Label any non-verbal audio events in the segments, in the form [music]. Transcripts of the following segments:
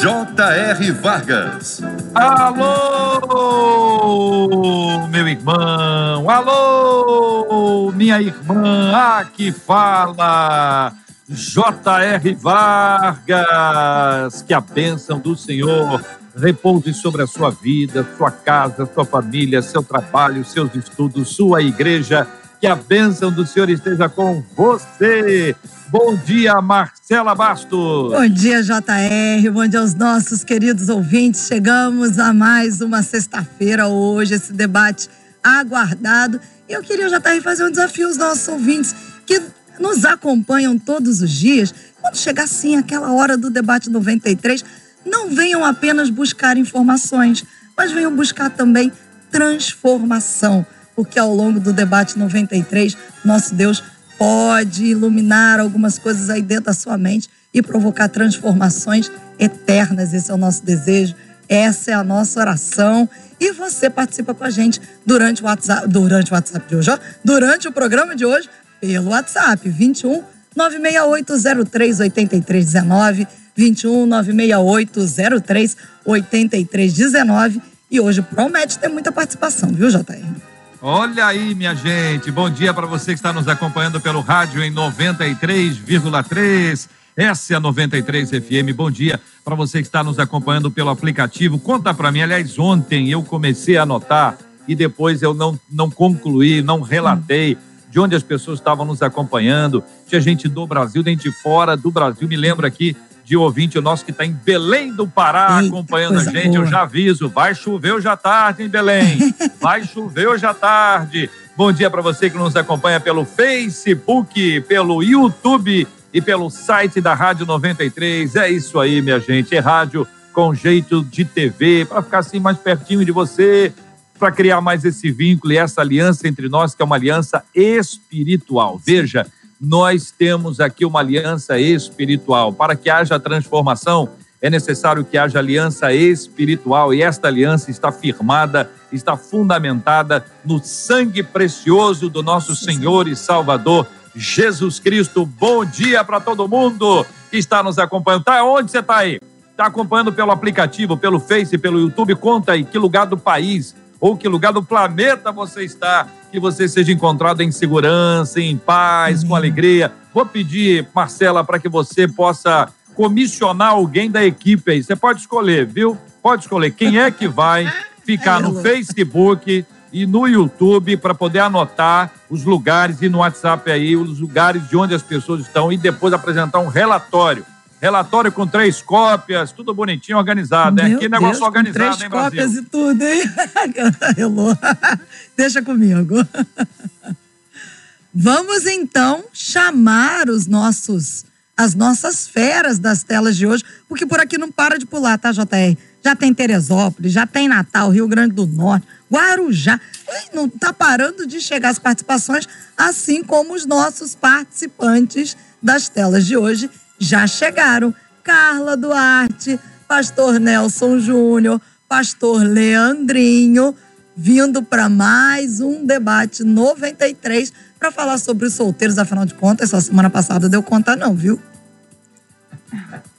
J.R. Vargas. Alô, meu irmão! Alô, minha irmã! Aqui fala J.R. Vargas. Que a bênção do Senhor repouse sobre a sua vida, sua casa, sua família, seu trabalho, seus estudos, sua igreja. Que a bênção do Senhor esteja com você. Bom dia, Marcela Bastos. Bom dia, JR. Bom dia aos nossos queridos ouvintes. Chegamos a mais uma sexta-feira hoje, esse debate aguardado. E eu queria, JR, fazer um desafio aos nossos ouvintes que nos acompanham todos os dias. Quando chegar assim aquela hora do debate 93, não venham apenas buscar informações, mas venham buscar também transformação, porque ao longo do debate 93, nosso Deus pode iluminar algumas coisas aí dentro da sua mente e provocar transformações eternas. Esse é o nosso desejo, essa é a nossa oração. E você participa com a gente durante o WhatsApp, durante o WhatsApp de hoje, ó, durante o programa de hoje, pelo WhatsApp 21 96803 8319 21 96803 8319 e hoje promete ter muita participação, viu, JR? Olha aí, minha gente. Bom dia para você que está nos acompanhando pelo rádio em 93,3. Essa é a 93 FM. Bom dia para você que está nos acompanhando pelo aplicativo. Conta para mim, aliás, ontem eu comecei a anotar e depois eu não, não concluí, não relatei de onde as pessoas estavam nos acompanhando. Tinha gente do Brasil, gente de fora do Brasil. Me lembro aqui de ouvinte nosso que está em Belém do Pará Eita, acompanhando a gente. Boa. Eu já aviso, vai chover hoje à tarde em Belém. [laughs] vai chover hoje à tarde. Bom dia para você que nos acompanha pelo Facebook, pelo YouTube e pelo site da Rádio 93. É isso aí, minha gente. É rádio com jeito de TV, para ficar assim mais pertinho de você, para criar mais esse vínculo e essa aliança entre nós, que é uma aliança espiritual. Veja, nós temos aqui uma aliança espiritual. Para que haja transformação, é necessário que haja aliança espiritual e esta aliança está firmada, está fundamentada no sangue precioso do nosso Senhor e Salvador Jesus Cristo. Bom dia para todo mundo que está nos acompanhando. Tá onde você está aí? Está acompanhando pelo aplicativo, pelo Face, pelo YouTube? Conta aí que lugar do país ou que lugar do planeta você está, que você seja encontrado em segurança, em paz, Amém. com alegria. Vou pedir, Marcela, para que você possa comissionar alguém da equipe aí. Você pode escolher, viu? Pode escolher quem é que vai [laughs] ficar no Facebook e no YouTube para poder anotar os lugares e no WhatsApp aí os lugares de onde as pessoas estão e depois apresentar um relatório Relatório com três cópias, tudo bonitinho, organizado. Meu é que negócio Deus, organizado, três hein, Brasil? cópias e tudo, hein? [laughs] [laughs] Deixa comigo. [laughs] Vamos então chamar os nossos, as nossas feras das telas de hoje, porque por aqui não para de pular, tá, JR? Já tem Teresópolis, já tem Natal, Rio Grande do Norte, Guarujá. Não tá parando de chegar as participações, assim como os nossos participantes das telas de hoje já chegaram. Carla Duarte, Pastor Nelson Júnior, Pastor Leandrinho, vindo para mais um debate 93 para falar sobre os solteiros. Afinal de contas, essa semana passada deu conta, não, viu?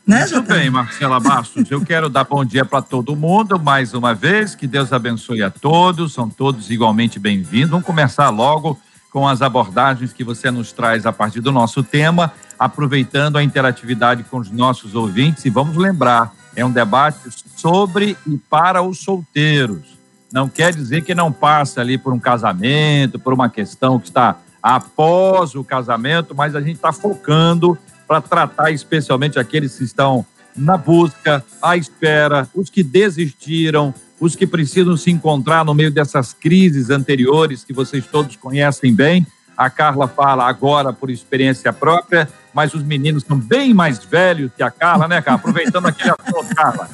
Né, Muito bem, Marcela Bastos. Eu quero dar bom dia para todo mundo mais uma vez. Que Deus abençoe a todos. São todos igualmente bem-vindos. Vamos começar logo com as abordagens que você nos traz a partir do nosso tema, aproveitando a interatividade com os nossos ouvintes. E vamos lembrar, é um debate sobre e para os solteiros. Não quer dizer que não passa ali por um casamento, por uma questão que está após o casamento, mas a gente está focando para tratar especialmente aqueles que estão na busca, à espera, os que desistiram, os que precisam se encontrar no meio dessas crises anteriores que vocês todos conhecem bem. A Carla fala agora por experiência própria, mas os meninos são bem mais velhos que a Carla, né, Carla? Aproveitando aquele assunto, Carla.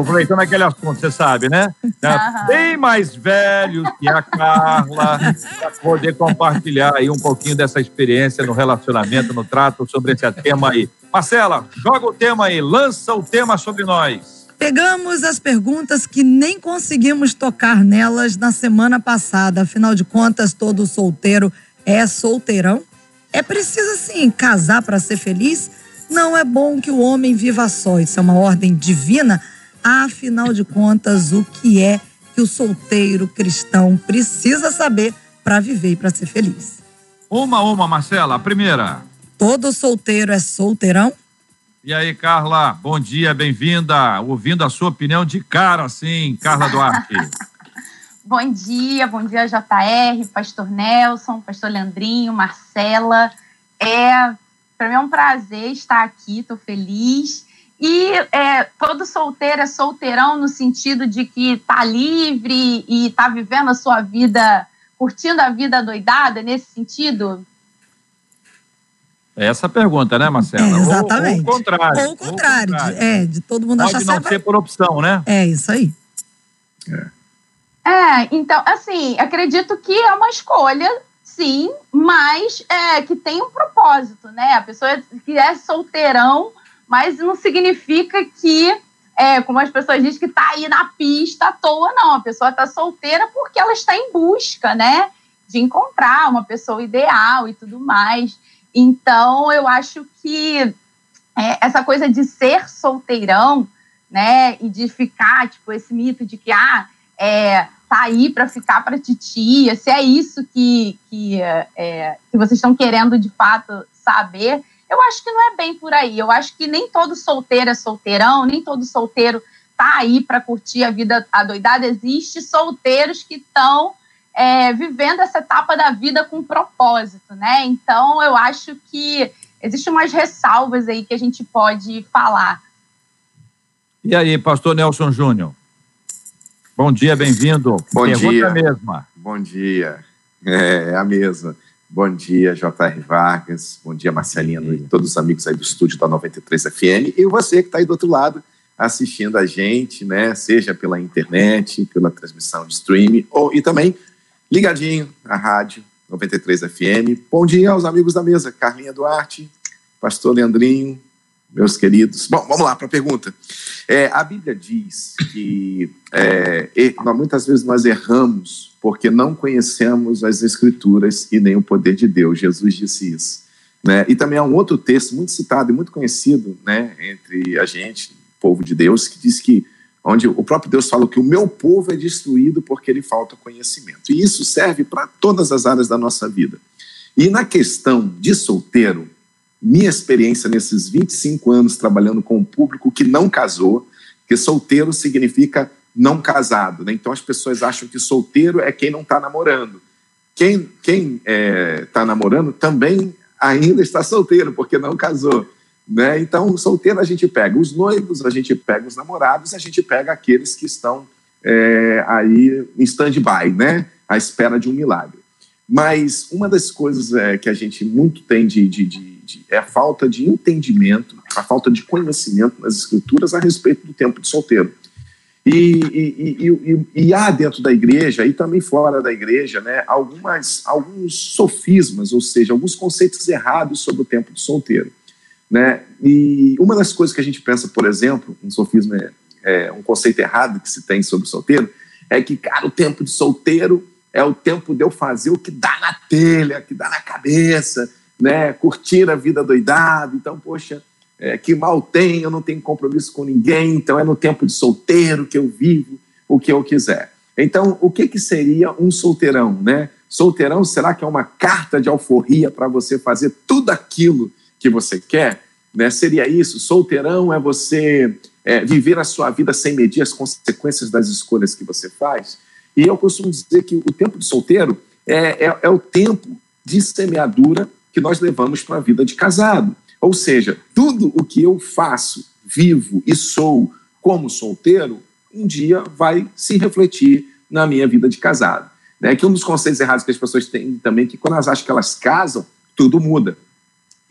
aproveitando aquele assunto, você sabe, né? Uhum. Bem mais velhos que a Carla, para poder compartilhar aí um pouquinho dessa experiência no relacionamento, no trato sobre esse tema aí. Marcela, joga o tema aí, lança o tema sobre nós. Pegamos as perguntas que nem conseguimos tocar nelas na semana passada. Afinal de contas, todo solteiro é solteirão? É preciso, sim, casar para ser feliz? Não é bom que o homem viva só. Isso é uma ordem divina. Afinal de contas, o que é que o solteiro cristão precisa saber para viver e para ser feliz? Uma a uma, Marcela. A primeira. Todo solteiro é solteirão? E aí, Carla, bom dia, bem-vinda. Ouvindo a sua opinião de cara, sim, Carla Duarte. [laughs] bom dia, bom dia, JR, Pastor Nelson, Pastor Leandrinho, Marcela. É, para mim é um prazer estar aqui, estou feliz. E é, todo solteiro é solteirão no sentido de que tá livre e tá vivendo a sua vida, curtindo a vida doidada, nesse sentido? É essa a pergunta, né, Marcela? É, exatamente. Ou, ou, o contrário. Ou o contrário, ou contrário. De, é, de todo mundo Pode achar não ser por opção, né? É, isso aí. É. é, então, assim, acredito que é uma escolha, sim, mas é, que tem um propósito, né? A pessoa que é solteirão, mas não significa que, é, como as pessoas dizem, que tá aí na pista à toa, não. A pessoa tá solteira porque ela está em busca, né? De encontrar uma pessoa ideal e tudo mais. Então, eu acho que é, essa coisa de ser solteirão, né, e de ficar, tipo, esse mito de que, ah, é, tá aí para ficar para titia, se é isso que, que, é, que vocês estão querendo de fato saber, eu acho que não é bem por aí. Eu acho que nem todo solteiro é solteirão, nem todo solteiro tá aí para curtir a vida adoidada. Existem solteiros que estão é, vivendo essa etapa da vida com propósito, né? Então, eu acho que existem umas ressalvas aí que a gente pode falar. E aí, pastor Nelson Júnior? Bom dia, bem-vindo. Bom Pergunta dia. mesma. Bom dia. É, a mesma. Bom dia, J.R. Vargas. Bom dia, Marcelino e todos os amigos aí do estúdio da 93 FM. E você que está aí do outro lado assistindo a gente, né? Seja pela internet, pela transmissão de streaming, ou, e também ligadinho à rádio 93 FM. Bom dia aos amigos da mesa, Carlinha Duarte, Pastor Leandrinho, meus queridos. Bom, vamos lá para a pergunta. É, a Bíblia diz que é, muitas vezes nós erramos porque não conhecemos as Escrituras e nem o poder de Deus. Jesus disse isso. Né? E também há um outro texto muito citado e muito conhecido né, entre a gente, povo de Deus, que diz que onde o próprio Deus fala que o meu povo é destruído porque lhe falta conhecimento. E isso serve para todas as áreas da nossa vida. E na questão de solteiro, minha experiência nesses 25 anos trabalhando com um público que não casou, que solteiro significa não casado, né? Então as pessoas acham que solteiro é quem não está namorando. Quem está é, tá namorando também ainda está solteiro porque não casou. Né? Então, solteiro a gente pega os noivos, a gente pega os namorados, a gente pega aqueles que estão é, aí em stand-by, né? à espera de um milagre. Mas uma das coisas é, que a gente muito tem de, de, de, de, é a falta de entendimento, a falta de conhecimento nas escrituras a respeito do tempo de solteiro. E, e, e, e, há dentro da igreja e também fora da igreja né, algumas, alguns sofismas, ou seja, alguns conceitos errados sobre o tempo de solteiro. Né? E uma das coisas que a gente pensa, por exemplo, um sofismo é, é um conceito errado que se tem sobre o solteiro, é que, cara, o tempo de solteiro é o tempo de eu fazer o que dá na telha, que dá na cabeça, né? curtir a vida doidada. Então, poxa, é, que mal tem, eu não tenho compromisso com ninguém, então é no tempo de solteiro que eu vivo o que eu quiser. Então, o que, que seria um solteirão? Né? Solteirão, será que é uma carta de alforria para você fazer tudo aquilo que você quer, né? Seria isso. Solteirão é você é, viver a sua vida sem medir as consequências das escolhas que você faz. E eu costumo dizer que o tempo de solteiro é, é, é o tempo de semeadura que nós levamos para a vida de casado. Ou seja, tudo o que eu faço, vivo e sou como solteiro, um dia vai se refletir na minha vida de casado. Né? Que um dos conceitos errados que as pessoas têm também é que quando elas acham que elas casam, tudo muda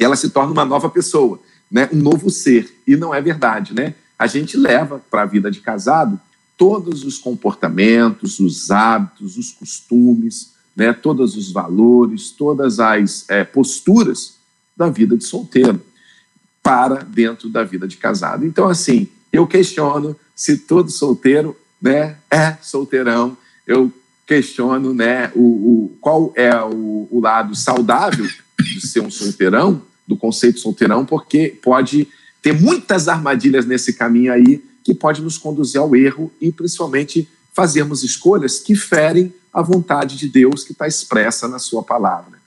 ela se torna uma nova pessoa, né? um novo ser. E não é verdade, né? a gente leva para a vida de casado todos os comportamentos, os hábitos, os costumes, né, todos os valores, todas as é, posturas da vida de solteiro para dentro da vida de casado. Então, assim, eu questiono se todo solteiro né, é solteirão. Eu questiono né, o, o qual é o, o, lado saudável de ser um solteirão, do conceito solteirão, porque pode ter muitas armadilhas nesse caminho aí que pode nos conduzir ao erro e principalmente fazermos escolhas que ferem a vontade de Deus que está expressa na sua palavra.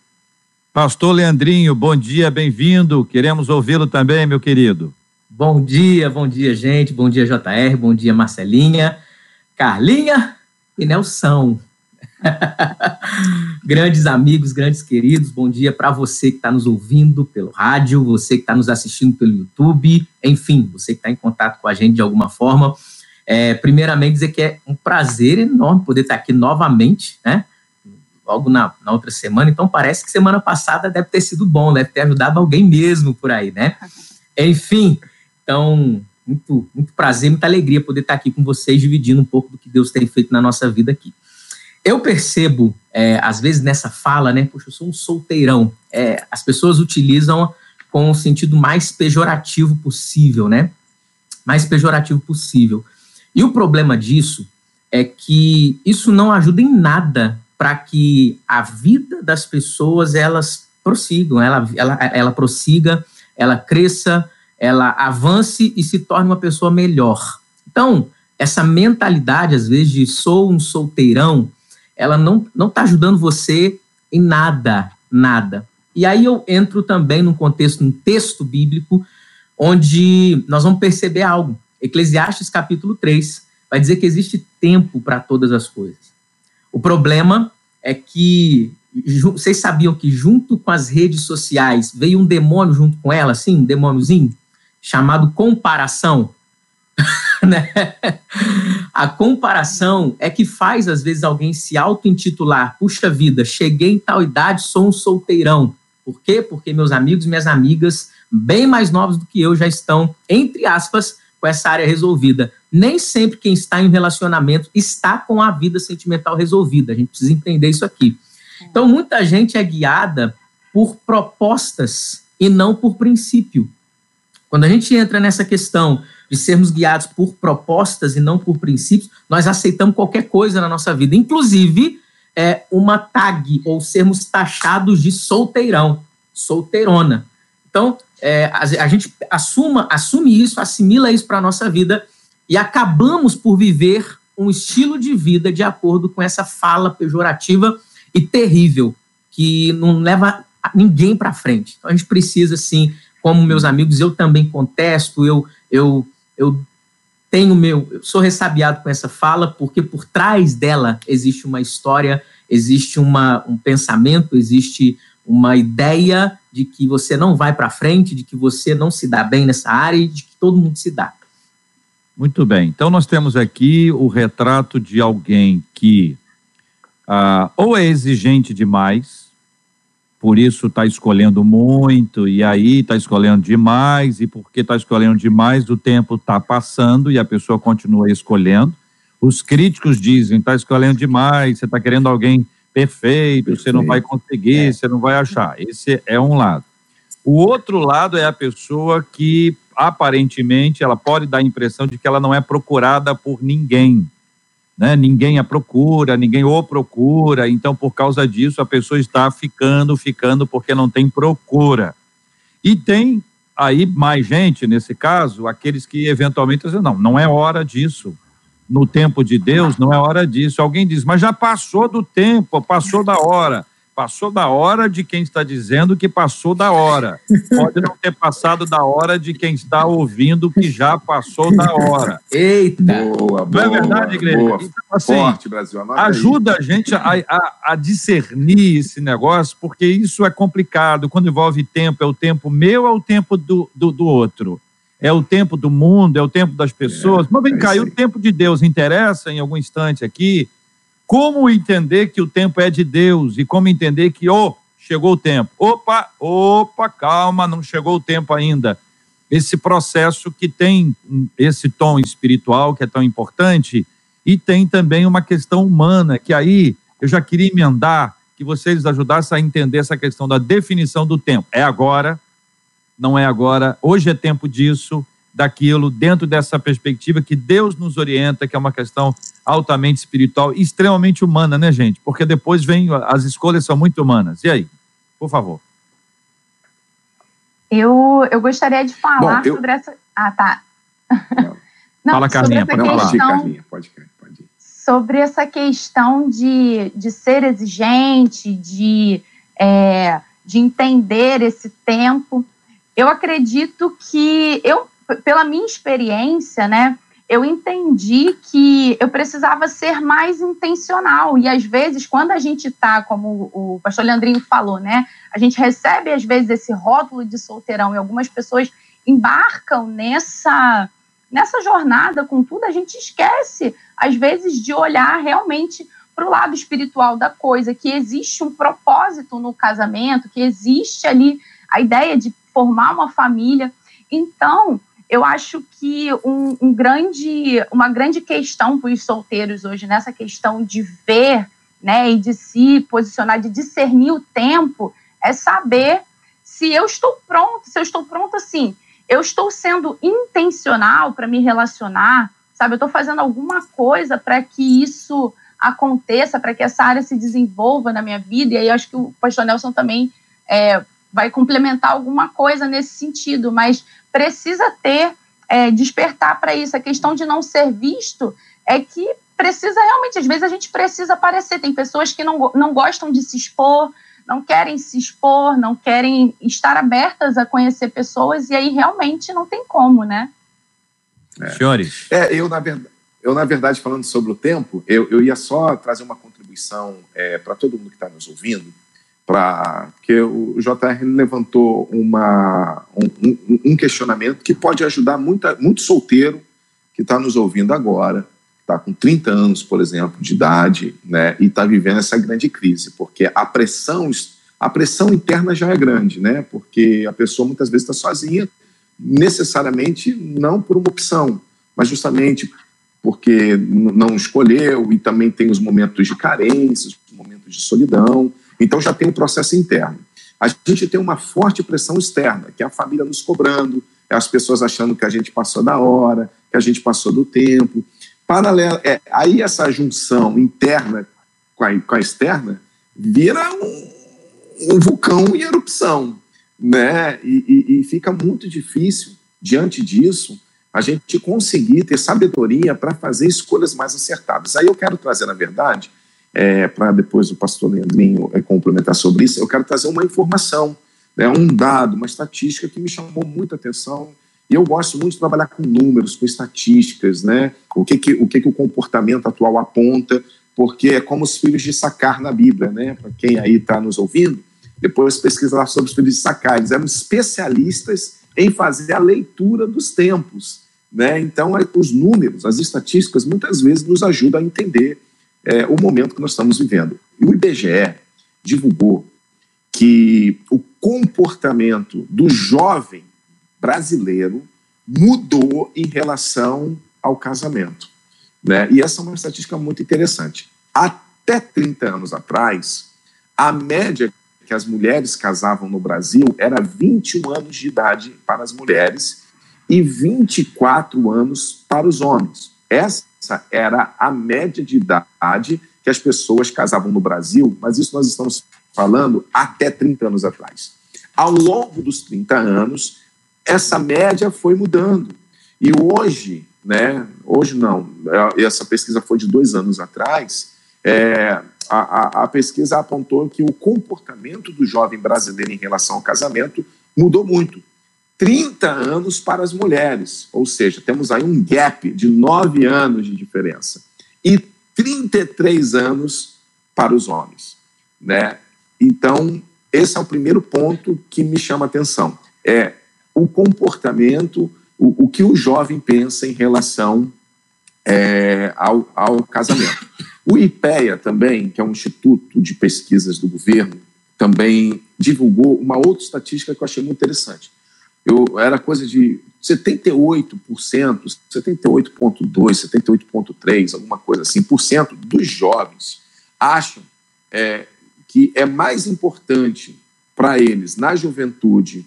Pastor Leandrinho, bom dia, bem-vindo. Queremos ouvi-lo também, meu querido. Bom dia, bom dia, gente. Bom dia, JR. Bom dia, Marcelinha, Carlinha e Nelson. [laughs] grandes amigos, grandes queridos, bom dia para você que está nos ouvindo pelo rádio, você que está nos assistindo pelo YouTube, enfim, você que está em contato com a gente de alguma forma. É, primeiramente, dizer que é um prazer enorme poder estar aqui novamente, né? Logo na, na outra semana. Então, parece que semana passada deve ter sido bom, deve ter ajudado alguém mesmo por aí, né? Enfim, então, muito, muito prazer, muita alegria poder estar aqui com vocês, dividindo um pouco do que Deus tem feito na nossa vida aqui. Eu percebo, é, às vezes, nessa fala, né? Poxa, eu sou um solteirão. É, as pessoas utilizam com o sentido mais pejorativo possível, né? Mais pejorativo possível. E o problema disso é que isso não ajuda em nada para que a vida das pessoas elas prossigam, ela, ela, ela prossiga, ela cresça, ela avance e se torne uma pessoa melhor. Então, essa mentalidade, às vezes, de sou um solteirão, ela não não está ajudando você em nada, nada. E aí eu entro também num contexto, num texto bíblico, onde nós vamos perceber algo. Eclesiastes capítulo 3 vai dizer que existe tempo para todas as coisas. O problema é que vocês sabiam que junto com as redes sociais veio um demônio junto com ela, assim, um demôniozinho, chamado comparação. [laughs] né? A comparação é que faz, às vezes, alguém se auto-intitular: puxa vida, cheguei em tal idade, sou um solteirão. Por quê? Porque meus amigos e minhas amigas, bem mais novos do que eu, já estão, entre aspas, com essa área resolvida. Nem sempre quem está em relacionamento está com a vida sentimental resolvida. A gente precisa entender isso aqui. Então, muita gente é guiada por propostas e não por princípio. Quando a gente entra nessa questão de sermos guiados por propostas e não por princípios, nós aceitamos qualquer coisa na nossa vida, inclusive é, uma tag ou sermos taxados de solteirão, solteirona. Então, é, a, a, gente assuma, assume isso, assimila isso para a nossa vida e acabamos por viver um estilo de vida de acordo com essa fala pejorativa e terrível que não leva ninguém para frente. Então, a gente precisa, sim, como meus amigos, eu também contesto, eu, eu, eu tenho meu, eu sou ressabiado com essa fala, porque por trás dela existe uma história, existe uma, um pensamento, existe uma ideia de que você não vai para frente, de que você não se dá bem nessa área e de que todo mundo se dá. Muito bem. Então nós temos aqui o retrato de alguém que ah, ou é exigente demais, por isso está escolhendo muito, e aí está escolhendo demais, e porque está escolhendo demais, o tempo está passando e a pessoa continua escolhendo. Os críticos dizem: está escolhendo demais, você está querendo alguém perfeito, você não vai conseguir, é. você não vai achar. Esse é um lado. O outro lado é a pessoa que aparentemente ela pode dar a impressão de que ela não é procurada por ninguém né? ninguém a procura, ninguém o procura, então por causa disso a pessoa está ficando, ficando porque não tem procura. E tem aí mais gente, nesse caso, aqueles que eventualmente dizem, não, não é hora disso. No tempo de Deus, não é hora disso. Alguém diz, mas já passou do tempo, passou da hora. Passou da hora de quem está dizendo que passou da hora. Pode não ter passado da hora de quem está ouvindo que já passou da hora. Eita! Boa, boa, não é verdade, igreja? Boa, então, assim, forte, Brasil. ajuda aí. a gente a, a, a, discernir esse negócio, porque isso é complicado. Quando envolve tempo, é o tempo meu, é o tempo do, do, do outro. É o tempo do mundo, é o tempo das pessoas. É, Mas vem é cá, e o tempo de Deus interessa em algum instante aqui? Como entender que o tempo é de Deus e como entender que, oh, chegou o tempo. Opa, opa, calma, não chegou o tempo ainda. esse processo que tem esse tom espiritual que é tão importante e tem também uma questão humana, que aí eu já queria emendar que vocês ajudassem a entender essa questão da definição do tempo. É agora, não é agora, hoje é tempo disso, daquilo, dentro dessa perspectiva que Deus nos orienta, que é uma questão altamente espiritual e extremamente humana, né, gente? Porque depois vem, as escolhas são muito humanas. E aí? Por favor. Eu, eu gostaria de falar Bom, eu... sobre essa. Ah, tá. [laughs] Não, Fala, Carlinha, pode questão, Carlinha, pode, pode ir. Sobre essa questão de, de ser exigente, de, é, de entender esse tempo. Eu acredito que eu, pela minha experiência, né, eu entendi que eu precisava ser mais intencional. E às vezes, quando a gente está, como o pastor Leandrinho falou, né? A gente recebe, às vezes, esse rótulo de solteirão e algumas pessoas embarcam nessa, nessa jornada com tudo, a gente esquece, às vezes, de olhar realmente para o lado espiritual da coisa, que existe um propósito no casamento, que existe ali a ideia de formar uma família. Então, eu acho que um, um grande, uma grande questão para os solteiros hoje, nessa questão de ver né, e de se posicionar, de discernir o tempo, é saber se eu estou pronto, se eu estou pronto assim, eu estou sendo intencional para me relacionar, sabe? Eu estou fazendo alguma coisa para que isso aconteça, para que essa área se desenvolva na minha vida, e aí acho que o pastor Nelson também é, vai complementar alguma coisa nesse sentido, mas precisa ter, é, despertar para isso. A questão de não ser visto é que precisa realmente, às vezes a gente precisa aparecer. Tem pessoas que não, não gostam de se expor, não querem se expor, não querem estar abertas a conhecer pessoas, e aí realmente não tem como, né? É. Senhores. É, eu, na verdade. Eu, na verdade, falando sobre o tempo, eu, eu ia só trazer uma contribuição é, para todo mundo que está nos ouvindo, para que o JR levantou uma, um, um, questionamento que pode ajudar muita, muito solteiro que está nos ouvindo agora, está com 30 anos, por exemplo, de idade, né, e está vivendo essa grande crise, porque a pressão, a pressão interna já é grande, né, porque a pessoa muitas vezes está sozinha, necessariamente não por uma opção, mas justamente porque não escolheu e também tem os momentos de carência, os momentos de solidão, então já tem um processo interno. A gente tem uma forte pressão externa, que é a família nos cobrando, é as pessoas achando que a gente passou da hora, que a gente passou do tempo. Paralelo, é, aí essa junção interna com a, com a externa vira um, um, vulcão em erupção, né? E, e, e fica muito difícil diante disso a gente conseguir ter sabedoria para fazer escolhas mais acertadas. Aí eu quero trazer, na verdade, é, para depois o pastor Leandrinho é, complementar sobre isso, eu quero trazer uma informação, né, um dado, uma estatística que me chamou muita atenção. E eu gosto muito de trabalhar com números, com estatísticas, né? O que, que, o, que, que o comportamento atual aponta, porque é como os filhos de sacar na Bíblia, né? Para quem aí está nos ouvindo, depois pesquisar sobre os filhos de sacar. Eles eram especialistas em fazer a leitura dos tempos. Né? Então, os números, as estatísticas, muitas vezes nos ajudam a entender é, o momento que nós estamos vivendo. E o IBGE divulgou que o comportamento do jovem brasileiro mudou em relação ao casamento. Né? E essa é uma estatística muito interessante. Até 30 anos atrás, a média que as mulheres casavam no Brasil era 21 anos de idade para as mulheres e 24 anos para os homens. Essa era a média de idade que as pessoas casavam no Brasil, mas isso nós estamos falando até 30 anos atrás. Ao longo dos 30 anos, essa média foi mudando. E hoje, né, hoje não, é, essa pesquisa foi de dois anos atrás, é, a, a, a pesquisa apontou que o comportamento do jovem brasileiro em relação ao casamento mudou muito. 30 anos para as mulheres, ou seja, temos aí um gap de 9 anos de diferença, e 33 anos para os homens. Né? Então, esse é o primeiro ponto que me chama a atenção: é o comportamento, o, o que o jovem pensa em relação é, ao, ao casamento. O IPEA também, que é um instituto de pesquisas do governo, também divulgou uma outra estatística que eu achei muito interessante eu era coisa de 78%, 78,2%, 78,3%, alguma coisa assim, por cento dos jovens acham é, que é mais importante para eles, na juventude,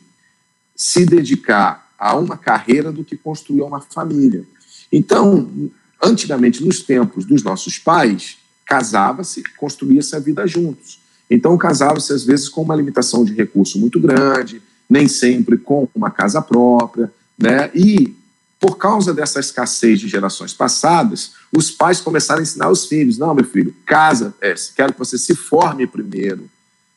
se dedicar a uma carreira do que construir uma família. Então, antigamente, nos tempos dos nossos pais, casava-se, construía-se a vida juntos. Então, casava-se, às vezes, com uma limitação de recurso muito grande, nem sempre com uma casa própria, né? E, por causa dessa escassez de gerações passadas, os pais começaram a ensinar os filhos: não, meu filho, casa, é, quero que você se forme primeiro,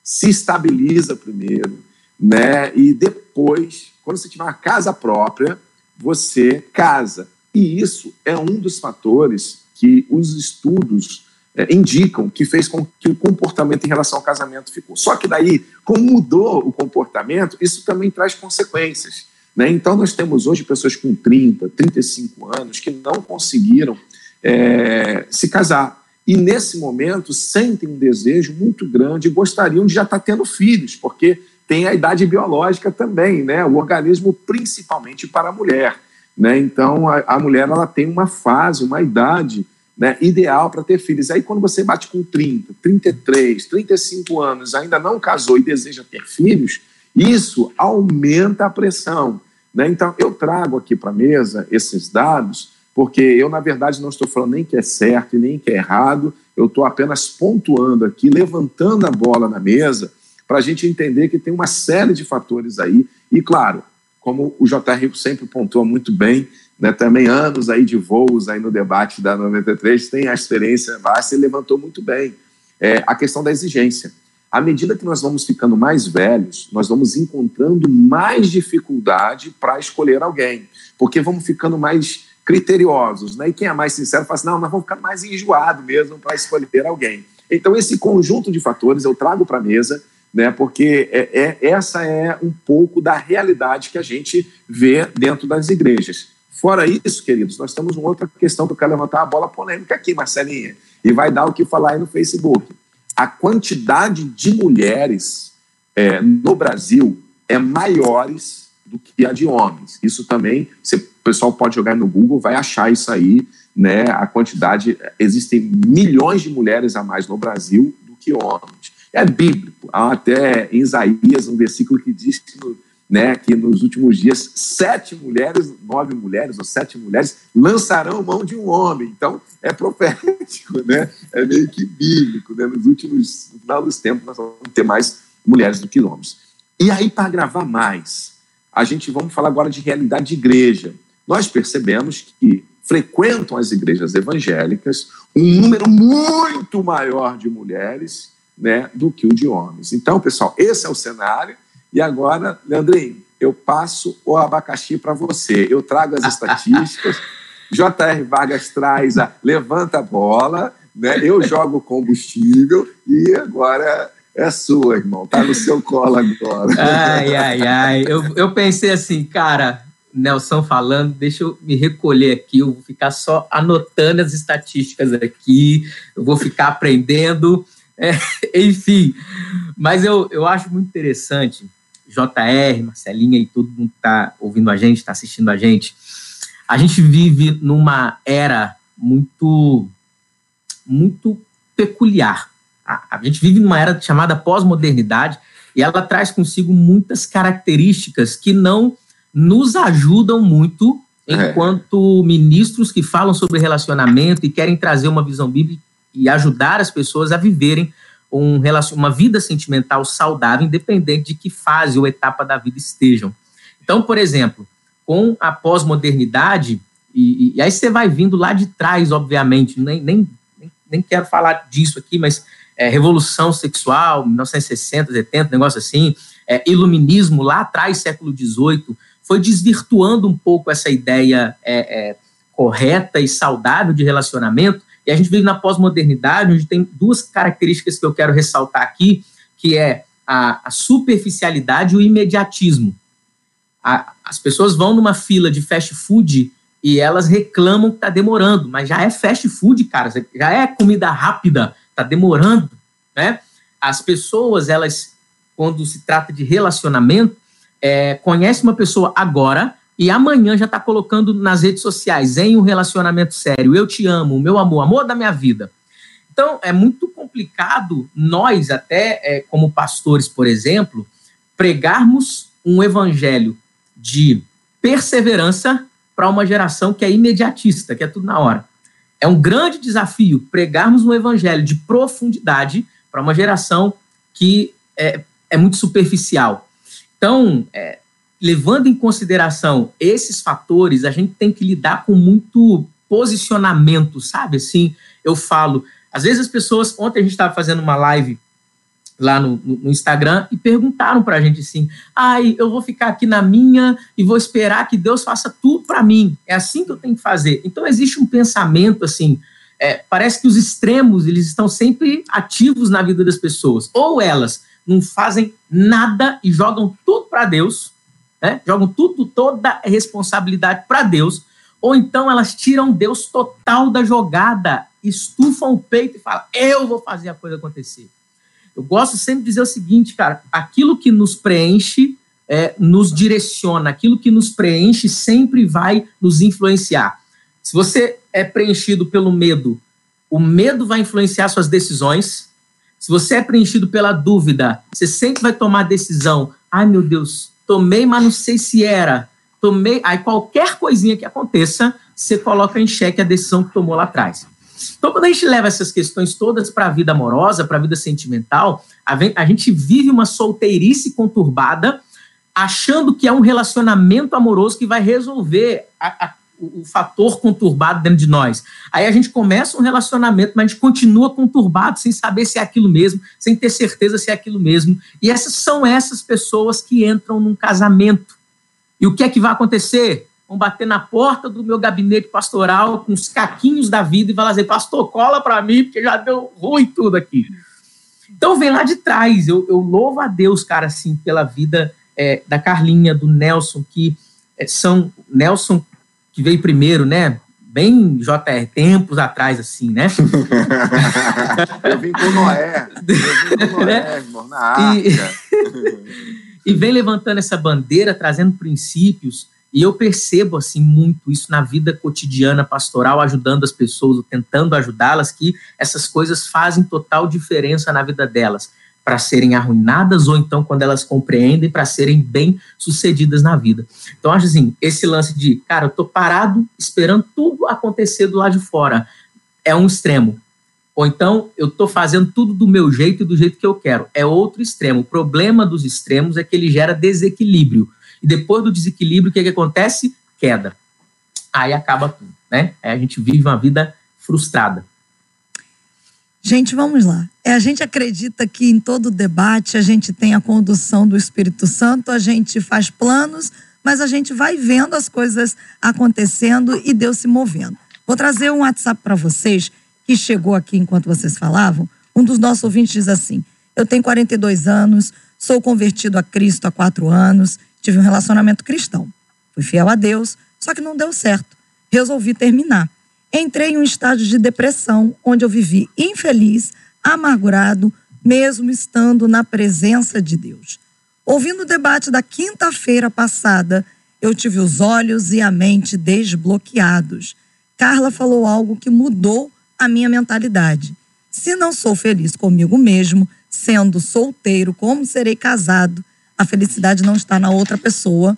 se estabiliza primeiro, né? E depois, quando você tiver uma casa própria, você casa. E isso é um dos fatores que os estudos é, indicam que fez com que o comportamento em relação ao casamento ficou. Só que daí, como mudou o comportamento, isso também traz consequências. Né? Então, nós temos hoje pessoas com 30, 35 anos que não conseguiram é, se casar. E nesse momento sentem um desejo muito grande gostariam de já estar tendo filhos, porque tem a idade biológica também, né? o organismo principalmente para a mulher. Né? Então, a, a mulher ela tem uma fase, uma idade né, ideal para ter filhos. Aí, quando você bate com 30, 33, 35 anos, ainda não casou e deseja ter filhos, isso aumenta a pressão. Né? Então, eu trago aqui para a mesa esses dados, porque eu, na verdade, não estou falando nem que é certo e nem que é errado, eu estou apenas pontuando aqui, levantando a bola na mesa, para a gente entender que tem uma série de fatores aí. E, claro, como o J. Rico sempre pontua muito bem, né, também anos aí de voos aí no debate da 93, tem a experiência vasta e levantou muito bem é, a questão da exigência. À medida que nós vamos ficando mais velhos, nós vamos encontrando mais dificuldade para escolher alguém, porque vamos ficando mais criteriosos, né? E quem é mais sincero fala assim, não, nós vamos ficar mais enjoado mesmo para escolher alguém. Então, esse conjunto de fatores eu trago para a mesa, né? Porque é, é, essa é um pouco da realidade que a gente vê dentro das igrejas. Fora isso, queridos, nós temos uma outra questão que eu quero levantar a bola polêmica aqui, Marcelinha, e vai dar o que falar aí no Facebook. A quantidade de mulheres é, no Brasil é maiores do que a de homens. Isso também, você, o pessoal pode jogar no Google, vai achar isso aí, né? A quantidade, existem milhões de mulheres a mais no Brasil do que homens. É bíblico. Há até em Isaías um versículo que diz que no, né, que nos últimos dias sete mulheres, nove mulheres ou sete mulheres lançarão mão de um homem. Então é profético, né? É meio que bíblico, né? Nos últimos, no final dos tempos nós vamos ter mais mulheres do que homens. E aí para gravar mais, a gente vamos falar agora de realidade de igreja. Nós percebemos que frequentam as igrejas evangélicas um número muito maior de mulheres, né, do que o de homens. Então, pessoal, esse é o cenário e agora, Leandrinho, eu passo o abacaxi para você. Eu trago as [laughs] estatísticas, J.R. Vargas traz a levanta a bola, né? eu jogo combustível e agora é sua, irmão. Tá no seu colo agora. Ai, ai, ai. Eu, eu pensei assim, cara, Nelson falando, deixa eu me recolher aqui, eu vou ficar só anotando as estatísticas aqui, eu vou ficar aprendendo, é, [laughs] enfim. Mas eu, eu acho muito interessante JR, Marcelinha e todo mundo que está ouvindo a gente, está assistindo a gente, a gente vive numa era muito, muito peculiar. A, a gente vive numa era chamada pós-modernidade e ela traz consigo muitas características que não nos ajudam muito é. enquanto é. ministros que falam sobre relacionamento e querem trazer uma visão bíblica e ajudar as pessoas a viverem um, uma vida sentimental saudável, independente de que fase ou etapa da vida estejam. Então, por exemplo, com a pós-modernidade, e, e, aí você vai vindo lá de trás, obviamente, nem, nem, nem quero falar disso aqui, mas é, Revolução Sexual, 1960, 70, negócio assim, é, Iluminismo lá atrás, século XVIII, foi desvirtuando um pouco essa ideia é, é, correta e saudável de relacionamento e a gente vive na pós-modernidade, onde tem duas características que eu quero ressaltar aqui, que é a, a superficialidade e o imediatismo. A, as pessoas vão numa fila de fast food e elas reclamam que está demorando, mas já é fast food, cara, já é comida rápida, está demorando, né? As pessoas, elas, quando se trata de relacionamento, é, conhece uma pessoa agora e amanhã já está colocando nas redes sociais em um relacionamento sério, eu te amo, meu amor, amor da minha vida. Então, é muito complicado nós, até é, como pastores, por exemplo, pregarmos um evangelho de perseverança para uma geração que é imediatista, que é tudo na hora. É um grande desafio pregarmos um evangelho de profundidade para uma geração que é, é muito superficial. Então, é, levando em consideração esses fatores, a gente tem que lidar com muito posicionamento, sabe? Assim, eu falo, às vezes as pessoas, ontem a gente estava fazendo uma live lá no, no, Instagram e perguntaram para a gente assim: ai, eu vou ficar aqui na minha e vou esperar que Deus faça tudo para mim. É assim que eu tenho que fazer. Então existe um pensamento assim. É, parece que os extremos eles estão sempre ativos na vida das pessoas. Ou elas não fazem nada e jogam tudo para Deus, né? jogam tudo, toda a responsabilidade para Deus, ou então elas tiram Deus total da jogada, estufam o peito e falam: eu vou fazer a coisa acontecer. Eu gosto sempre de dizer o seguinte, cara: aquilo que nos preenche é, nos direciona, aquilo que nos preenche sempre vai nos influenciar. Se você é preenchido pelo medo, o medo vai influenciar suas decisões. Se você é preenchido pela dúvida, você sempre vai tomar decisão. Ai, meu Deus, tomei, mas não sei se era. Tomei. Aí qualquer coisinha que aconteça, você coloca em xeque a decisão que tomou lá atrás. Então, quando a gente leva essas questões todas para a vida amorosa, para a vida sentimental, a gente vive uma solteirice conturbada, achando que é um relacionamento amoroso que vai resolver a, a, o, fator conturbado dentro de nós. Aí a gente começa um relacionamento, mas a gente continua conturbado, sem saber se é aquilo mesmo, sem ter certeza se é aquilo mesmo. E essas são essas pessoas que entram num casamento. E o que é que vai acontecer? vão bater na porta do meu gabinete pastoral com os caquinhos da vida e falar assim, pastor, cola para mim, porque já deu ruim tudo aqui. Então vem lá de trás, eu, eu louvo a Deus, cara, assim, pela vida é, da Carlinha, do Nelson, que é, são, Nelson que veio primeiro, né, bem JR, tempos atrás, assim, né? [laughs] eu vim com Noé, eu vim com Noé, [laughs] né? irmão, na arca. E, [laughs] e vem levantando essa bandeira, trazendo princípios, e eu percebo assim muito isso na vida cotidiana pastoral, ajudando as pessoas, tentando ajudá-las, que essas coisas fazem total diferença na vida delas, para serem arruinadas ou então quando elas compreendem para serem bem sucedidas na vida. Então acho assim, esse lance de, cara, eu tô parado esperando tudo acontecer do lado de fora, é um extremo. Ou então eu tô fazendo tudo do meu jeito e do jeito que eu quero, é outro extremo. O problema dos extremos é que ele gera desequilíbrio e depois do desequilíbrio, o que, que acontece? Queda. Aí acaba tudo, né? Aí a gente vive uma vida frustrada. Gente, vamos lá. É, a gente acredita que em todo debate a gente tem a condução do Espírito Santo, a gente faz planos, mas a gente vai vendo as coisas acontecendo e Deus se movendo. Vou trazer um WhatsApp para vocês que chegou aqui enquanto vocês falavam. Um dos nossos ouvintes diz assim: Eu tenho 42 anos, sou convertido a Cristo há quatro anos, Tive um relacionamento cristão. Fui fiel a Deus, só que não deu certo. Resolvi terminar. Entrei em um estágio de depressão, onde eu vivi infeliz, amargurado, mesmo estando na presença de Deus. Ouvindo o debate da quinta-feira passada, eu tive os olhos e a mente desbloqueados. Carla falou algo que mudou a minha mentalidade. Se não sou feliz comigo mesmo, sendo solteiro, como serei casado? a felicidade não está na outra pessoa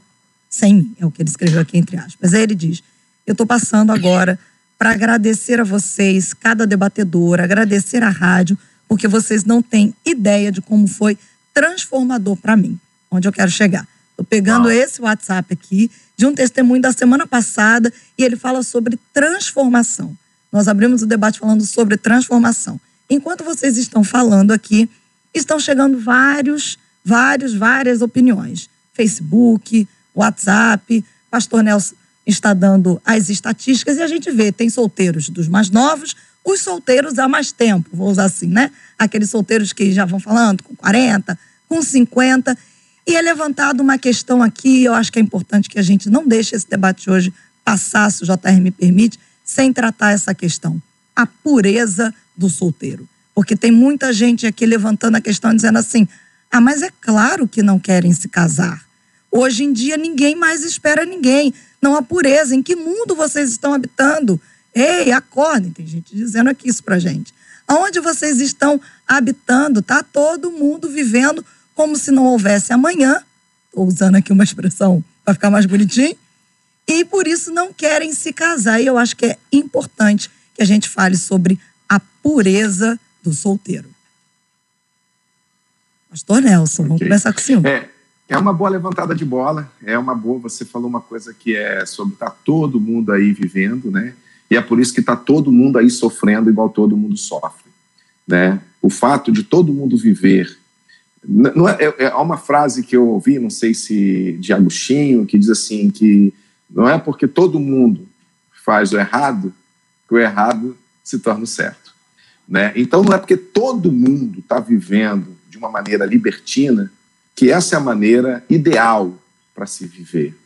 sem mim. É o que ele escreveu aqui entre aspas. Aí ele diz: Eu estou passando agora para agradecer a vocês, cada debatedor, agradecer a rádio, porque vocês não têm ideia de como foi transformador para mim, onde eu quero chegar. Estou pegando Uau. esse WhatsApp aqui de um testemunho da semana passada e ele fala sobre transformação. Nós abrimos o debate falando sobre transformação. Enquanto vocês estão falando aqui, estão chegando vários vários, várias opiniões. Facebook, WhatsApp, Pastor Nelson está dando as estatísticas e a gente vê, tem solteiros dos mais novos, os solteiros há mais tempo, vou usar assim, né? Aqueles solteiros que já vão falando com 40, com 50. E é levantada uma questão aqui, eu acho que é importante que a gente não deixe esse debate hoje passar, se o JR me permite, sem tratar essa questão. A pureza do solteiro. Porque tem muita gente aqui levantando a questão dizendo assim: ah, mas é claro que não querem se casar. Hoje em dia, ninguém mais espera ninguém. Não há pureza. Em que mundo vocês estão habitando? Ei, acordem. Tem gente dizendo aqui isso pra gente. Aonde vocês estão habitando? Tá todo mundo vivendo como se não houvesse amanhã. Estou usando aqui uma expressão para ficar mais bonitinho. E por isso não querem se casar. E eu acho que é importante que a gente fale sobre a pureza do solteiro. Pastor Nelson, vamos okay. começar com o senhor. É, é uma boa levantada de bola, é uma boa. Você falou uma coisa que é sobre tá todo mundo aí vivendo, né? E é por isso que está todo mundo aí sofrendo igual todo mundo sofre, né? O fato de todo mundo viver. Não é, é, é uma frase que eu ouvi, não sei se de Agostinho, que diz assim que não é porque todo mundo faz o errado que o errado se torna o certo, né? Então não é porque todo mundo está vivendo de uma maneira libertina que essa é a maneira ideal para se viver.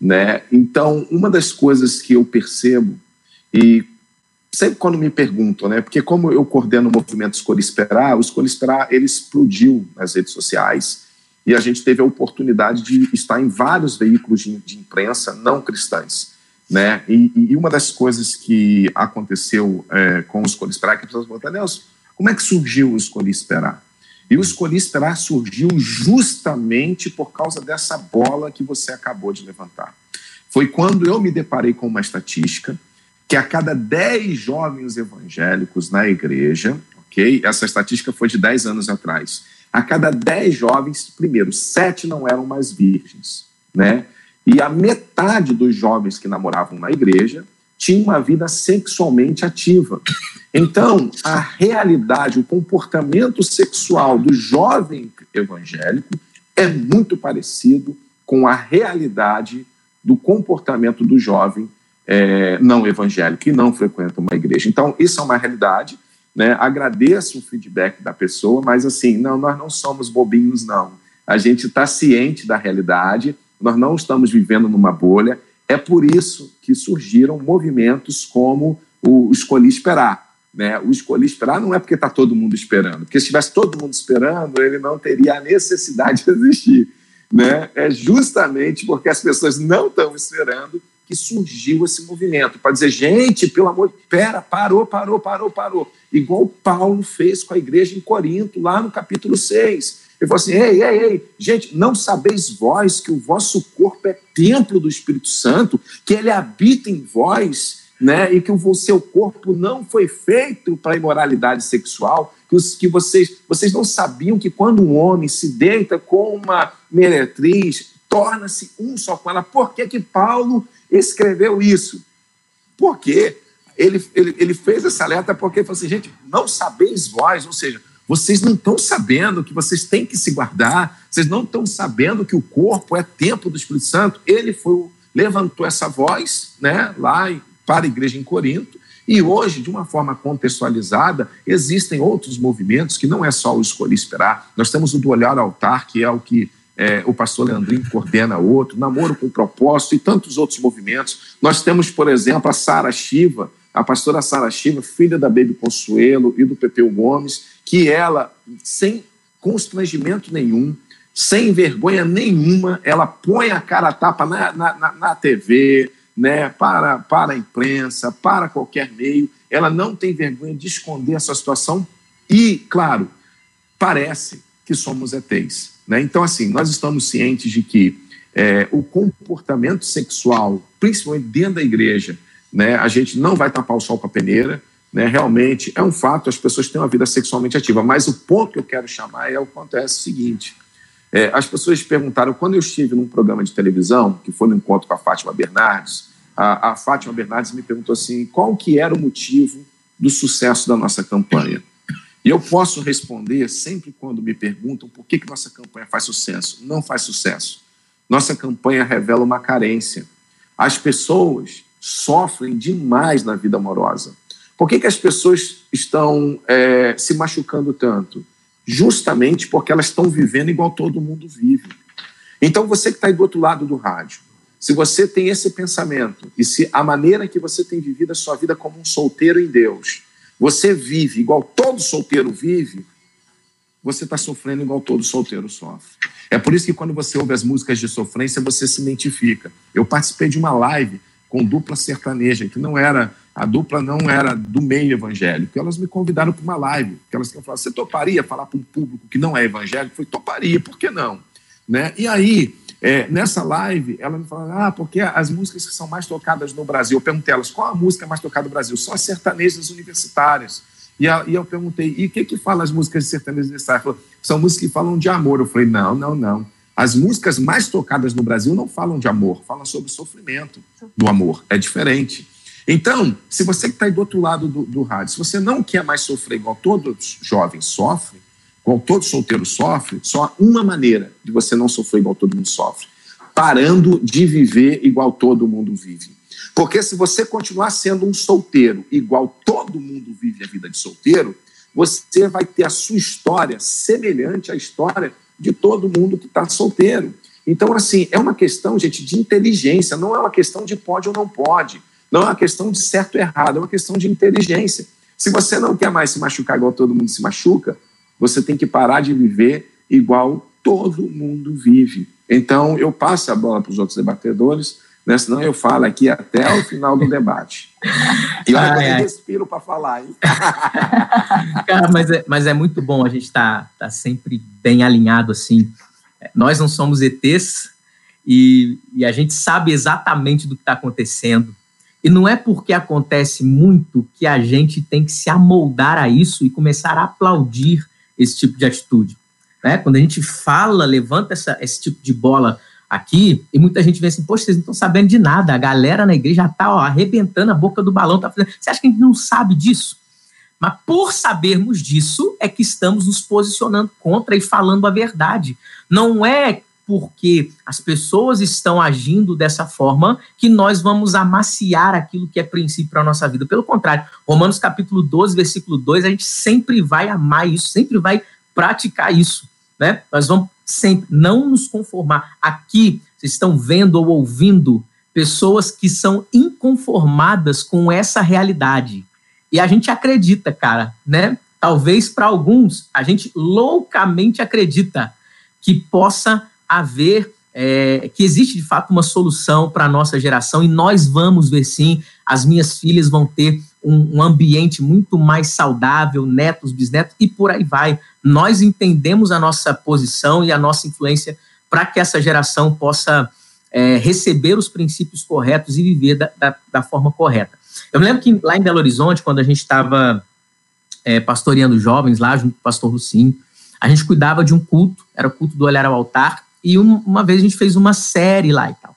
Né? Então, uma das coisas que eu percebo, e sempre quando me perguntam, né, porque como eu coordeno o movimento Escolha Esperar, o Escolha Esperar ele explodiu nas redes sociais e a gente teve a oportunidade de estar em vários veículos de, de imprensa não cristãs. Né? E, e, uma das coisas que aconteceu é, com o Escolha Esperar, que as pessoas perguntam, Nelson, como é que surgiu o Escolha Esperar? E o Escolhi Esperar surgiu justamente por causa dessa bola que você acabou de levantar. Foi quando eu me deparei com uma estatística que a cada 10 jovens evangélicos na igreja, ok? Essa estatística foi de 10 anos atrás. A cada 10 jovens, primeiro, sete não eram mais virgens, né? E a metade dos jovens que namoravam na igreja tinha uma vida sexualmente ativa. Então, a realidade, o comportamento sexual do jovem evangélico é muito parecido com a realidade do comportamento do jovem é, não evangélico que não frequenta uma igreja. Então, isso é uma realidade. Né? Agradeço o feedback da pessoa, mas assim, não, nós não somos bobinhos, não. A gente está ciente da realidade, nós não estamos vivendo numa bolha, é por isso que surgiram movimentos como o Escolhi Esperar. Né? O Escolhi Esperar não é porque está todo mundo esperando, porque se estivesse todo mundo esperando, ele não teria a necessidade de existir. Né? É justamente porque as pessoas não estão esperando que surgiu esse movimento para dizer, gente, pelo amor pera, parou, parou, parou, parou. Igual Paulo fez com a igreja em Corinto, lá no capítulo 6. Ele falou assim: ei, ei, ei, gente, não sabeis vós que o vosso corpo é templo do Espírito Santo, que ele habita em vós, né? E que o seu corpo não foi feito para imoralidade sexual, que, os, que vocês, vocês não sabiam que quando um homem se deita com uma meretriz, torna-se um só com ela. Por que, que Paulo escreveu isso? Porque ele, ele, ele fez essa alerta porque ele falou assim, gente, não sabeis vós, ou seja, vocês não estão sabendo que vocês têm que se guardar, vocês não estão sabendo que o corpo é templo do Espírito Santo. Ele foi, levantou essa voz né, lá para a igreja em Corinto, e hoje, de uma forma contextualizada, existem outros movimentos que não é só o Escolher Esperar. Nós temos o do Olhar ao Altar, que é o que é, o pastor Leandrinho coordena outro, Namoro com Propósito e tantos outros movimentos. Nós temos, por exemplo, a Sara Shiva, a pastora Sara Shiva, filha da Baby Consuelo e do Pepeu Gomes, que ela, sem constrangimento nenhum, sem vergonha nenhuma, ela põe a cara a tapa na, na, na TV, né, para, para a imprensa, para qualquer meio. Ela não tem vergonha de esconder essa situação e, claro, parece que somos ETs. Né? Então, assim, nós estamos cientes de que é, o comportamento sexual, principalmente dentro da igreja, né? A gente não vai tapar o sol com a peneira, né? Realmente é um fato, as pessoas têm uma vida sexualmente ativa, mas o ponto que eu quero chamar é o acontece o seguinte: é, as pessoas perguntaram quando eu estive num programa de televisão que foi no encontro com a Fátima Bernardes, a, a Fátima Bernardes me perguntou assim, qual que era o motivo do sucesso da nossa campanha? E eu posso responder sempre quando me perguntam por que, que nossa campanha faz sucesso. Não faz sucesso. Nossa campanha revela uma carência. As pessoas sofrem demais na vida amorosa. Por que, que as pessoas estão é, se machucando tanto? Justamente porque elas estão vivendo igual todo mundo vive. Então, você que está aí do outro lado do rádio, se você tem esse pensamento e se a maneira que você tem vivido a sua vida como um solteiro em Deus, você vive igual todo solteiro vive, você está sofrendo igual todo solteiro sofre. É por isso que quando você ouve as músicas de sofrência, você se identifica. Eu participei de uma live com dupla sertaneja, que não era, a dupla não era do meio evangélico. Elas me convidaram para uma live, que elas falaram, você toparia falar para um público que não é evangélico? Eu falei, toparia, por que não? Né? E aí, é, nessa live, ela me falou, ah, porque as músicas que são mais tocadas no Brasil, eu perguntei a elas, qual a música mais tocada no Brasil? Só as sertanejas universitárias. E, a, e eu perguntei, e o que que fala as músicas de sertanejas universitárias? Falou, são músicas que falam de amor. Eu falei, não, não, não. As músicas mais tocadas no Brasil não falam de amor, falam sobre o sofrimento do amor. É diferente. Então, se você que está do outro lado do, do rádio, se você não quer mais sofrer igual todos jovens sofrem, igual todo solteiro sofre, só uma maneira de você não sofrer igual todo mundo sofre: parando de viver igual todo mundo vive. Porque se você continuar sendo um solteiro igual todo mundo vive a vida de solteiro, você vai ter a sua história semelhante à história de todo mundo que está solteiro. Então, assim, é uma questão, gente, de inteligência, não é uma questão de pode ou não pode, não é uma questão de certo ou errado, é uma questão de inteligência. Se você não quer mais se machucar igual todo mundo se machuca, você tem que parar de viver igual todo mundo vive. Então, eu passo a bola para os outros debatedores, né? senão eu falo aqui até o final do debate. E olha que eu respiro para falar. Hein? [laughs] Cara, mas é, mas é muito bom a gente estar tá, tá sempre bem alinhado assim. Nós não somos ETs e, e a gente sabe exatamente do que está acontecendo. E não é porque acontece muito que a gente tem que se amoldar a isso e começar a aplaudir esse tipo de atitude. Né? Quando a gente fala, levanta essa, esse tipo de bola aqui, e muita gente vem assim, poxa, vocês não estão sabendo de nada, a galera na igreja está arrebentando a boca do balão, tá fazendo... você acha que a gente não sabe disso? Mas por sabermos disso, é que estamos nos posicionando contra e falando a verdade. Não é porque as pessoas estão agindo dessa forma que nós vamos amaciar aquilo que é princípio para a nossa vida. Pelo contrário, Romanos capítulo 12, versículo 2, a gente sempre vai amar isso, sempre vai praticar isso. Né? Nós vamos sempre não nos conformar. Aqui, vocês estão vendo ou ouvindo pessoas que são inconformadas com essa realidade. E a gente acredita, cara, né? Talvez para alguns, a gente loucamente acredita que possa haver, é, que existe de fato uma solução para a nossa geração e nós vamos ver sim, as minhas filhas vão ter um, um, ambiente muito mais saudável, netos, bisnetos e por aí vai. Nós entendemos a nossa posição e a nossa influência para que essa geração possa é, receber os princípios corretos e viver da, da, da, forma correta. Eu me lembro que lá em Belo Horizonte, quando a gente estava é, pastoreando jovens lá, junto com o pastor Lucinho, a gente cuidava de um culto, era o culto do Olhar ao Altar, e um, uma vez a gente fez uma série lá e tal.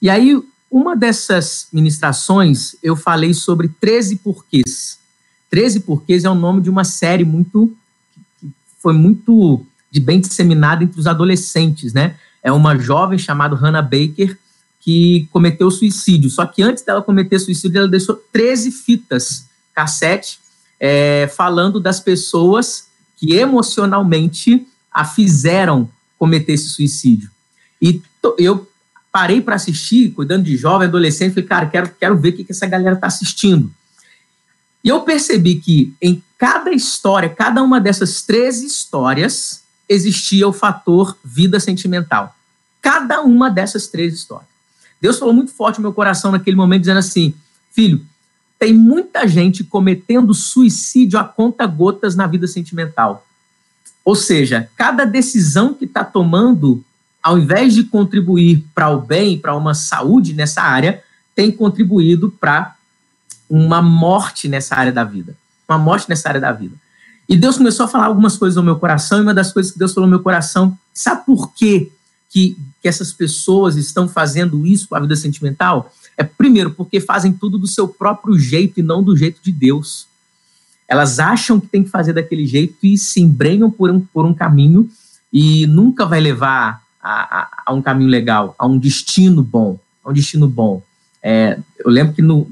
E aí, uma dessas ministrações, eu falei sobre 13 porquês. 13 porquês é o nome de uma série muito que foi muito de bem disseminada entre os adolescentes, né? É uma jovem chamada Hannah Baker que cometeu suicídio. Só que antes dela cometer suicídio, ela deixou 13 fitas cassete é, falando das pessoas que emocionalmente a fizeram cometer esse suicídio. E eu parei para assistir, cuidando de jovem, adolescente, falei, cara, quero, quero ver o que, que essa galera está assistindo. E eu percebi que em cada história, cada uma dessas 13 histórias, existia o fator vida sentimental. Cada uma dessas três histórias. Deus falou muito forte no meu coração naquele momento, dizendo assim: filho, tem muita gente cometendo suicídio a conta gotas na vida sentimental. Ou seja, cada decisão que está tomando, ao invés de contribuir para o bem, para uma saúde nessa área, tem contribuído para uma morte nessa área da vida. Uma morte nessa área da vida. E Deus começou a falar algumas coisas no meu coração, e uma das coisas que Deus falou no meu coração, sabe por quê que, que essas pessoas estão fazendo isso com a vida sentimental? É primeiro porque fazem tudo do seu próprio jeito e não do jeito de Deus. Elas acham que tem que fazer daquele jeito e se embrenham por um, por um caminho e nunca vai levar a, a, a um caminho legal, a um destino bom, a um destino bom. É, eu lembro que no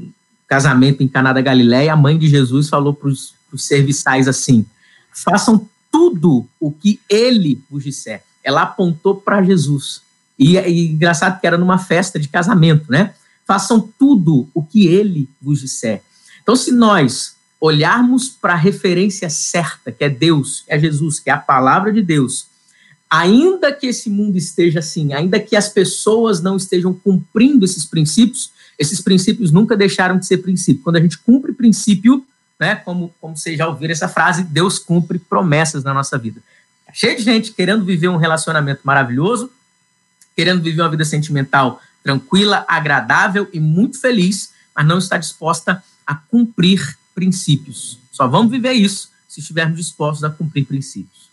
casamento em Caná da Galileia, a mãe de Jesus falou para os serviçais assim: façam tudo o que ele vos disser. Ela apontou para Jesus. E, e engraçado que era numa festa de casamento, né? Façam tudo o que ele vos disser. Então, se nós olharmos para a referência certa, que é Deus, que é Jesus, que é a palavra de Deus, ainda que esse mundo esteja assim, ainda que as pessoas não estejam cumprindo esses princípios, esses princípios nunca deixaram de ser princípio. Quando a gente cumpre princípio, né, como, como vocês já ouviram essa frase, Deus cumpre promessas na nossa vida. Tá cheio de gente querendo viver um relacionamento maravilhoso, querendo viver uma vida sentimental tranquila, agradável e muito feliz, mas não está disposta a cumprir princípios. Só vamos viver isso se estivermos dispostos a cumprir princípios.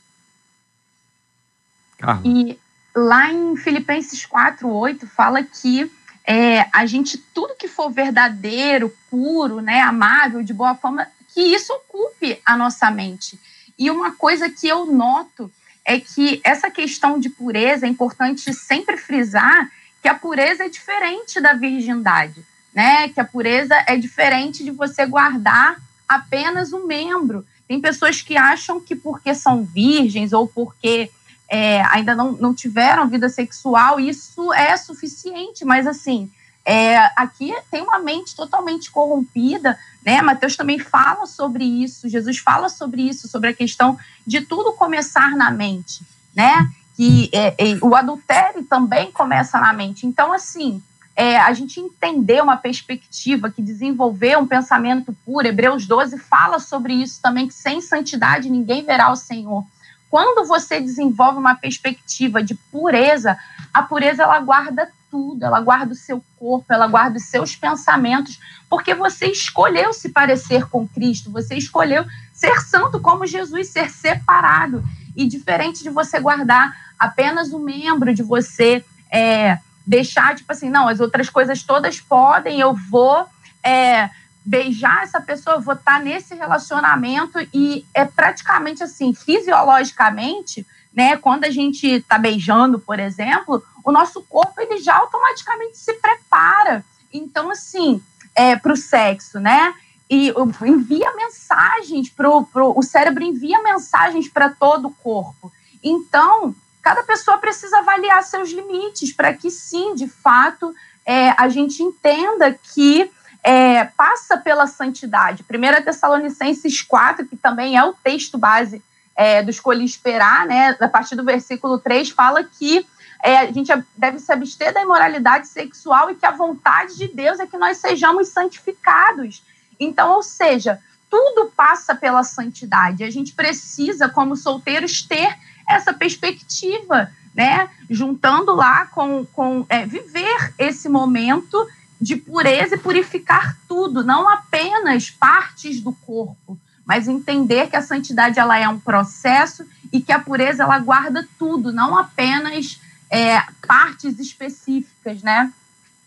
Carlos. E lá em Filipenses 4, 8, fala que é, a gente, tudo que for verdadeiro, puro, né, amável, de boa forma, que isso ocupe a nossa mente. E uma coisa que eu noto é que essa questão de pureza é importante sempre frisar que a pureza é diferente da virgindade, né? Que a pureza é diferente de você guardar apenas um membro. Tem pessoas que acham que porque são virgens ou porque é, ainda não, não tiveram vida sexual, isso é suficiente, mas assim, é, aqui tem uma mente totalmente corrompida, né? Mateus também fala sobre isso, Jesus fala sobre isso, sobre a questão de tudo começar na mente, né? Que é, o adultério também começa na mente. Então, assim, é, a gente entender uma perspectiva que desenvolver um pensamento puro, Hebreus 12 fala sobre isso também, que sem santidade ninguém verá o Senhor. Quando você desenvolve uma perspectiva de pureza, a pureza ela guarda tudo, ela guarda o seu corpo, ela guarda os seus pensamentos, porque você escolheu se parecer com Cristo, você escolheu ser santo como Jesus, ser separado. E diferente de você guardar apenas um membro, de você é, deixar, tipo assim, não, as outras coisas todas podem, eu vou é, beijar essa pessoa, vou estar nesse relacionamento e é praticamente assim, fisiologicamente, né? Quando a gente está beijando, por exemplo, o nosso corpo ele já automaticamente se prepara. Então, assim, é, para o sexo, né? E envia mensagens pro, pro o cérebro envia mensagens para todo o corpo. Então, cada pessoa precisa avaliar seus limites para que sim, de fato, é, a gente entenda que é, passa pela santidade. 1 Tessalonicenses 4, que também é o texto base é, do Escolhi Esperar, né, a partir do versículo 3, fala que é, a gente deve se abster da imoralidade sexual e que a vontade de Deus é que nós sejamos santificados. Então, ou seja, tudo passa pela santidade. A gente precisa, como solteiros, ter essa perspectiva, né? Juntando lá com, com é, viver esse momento de pureza e purificar tudo, não apenas partes do corpo, mas entender que a santidade ela é um processo e que a pureza ela guarda tudo, não apenas é, partes específicas, né?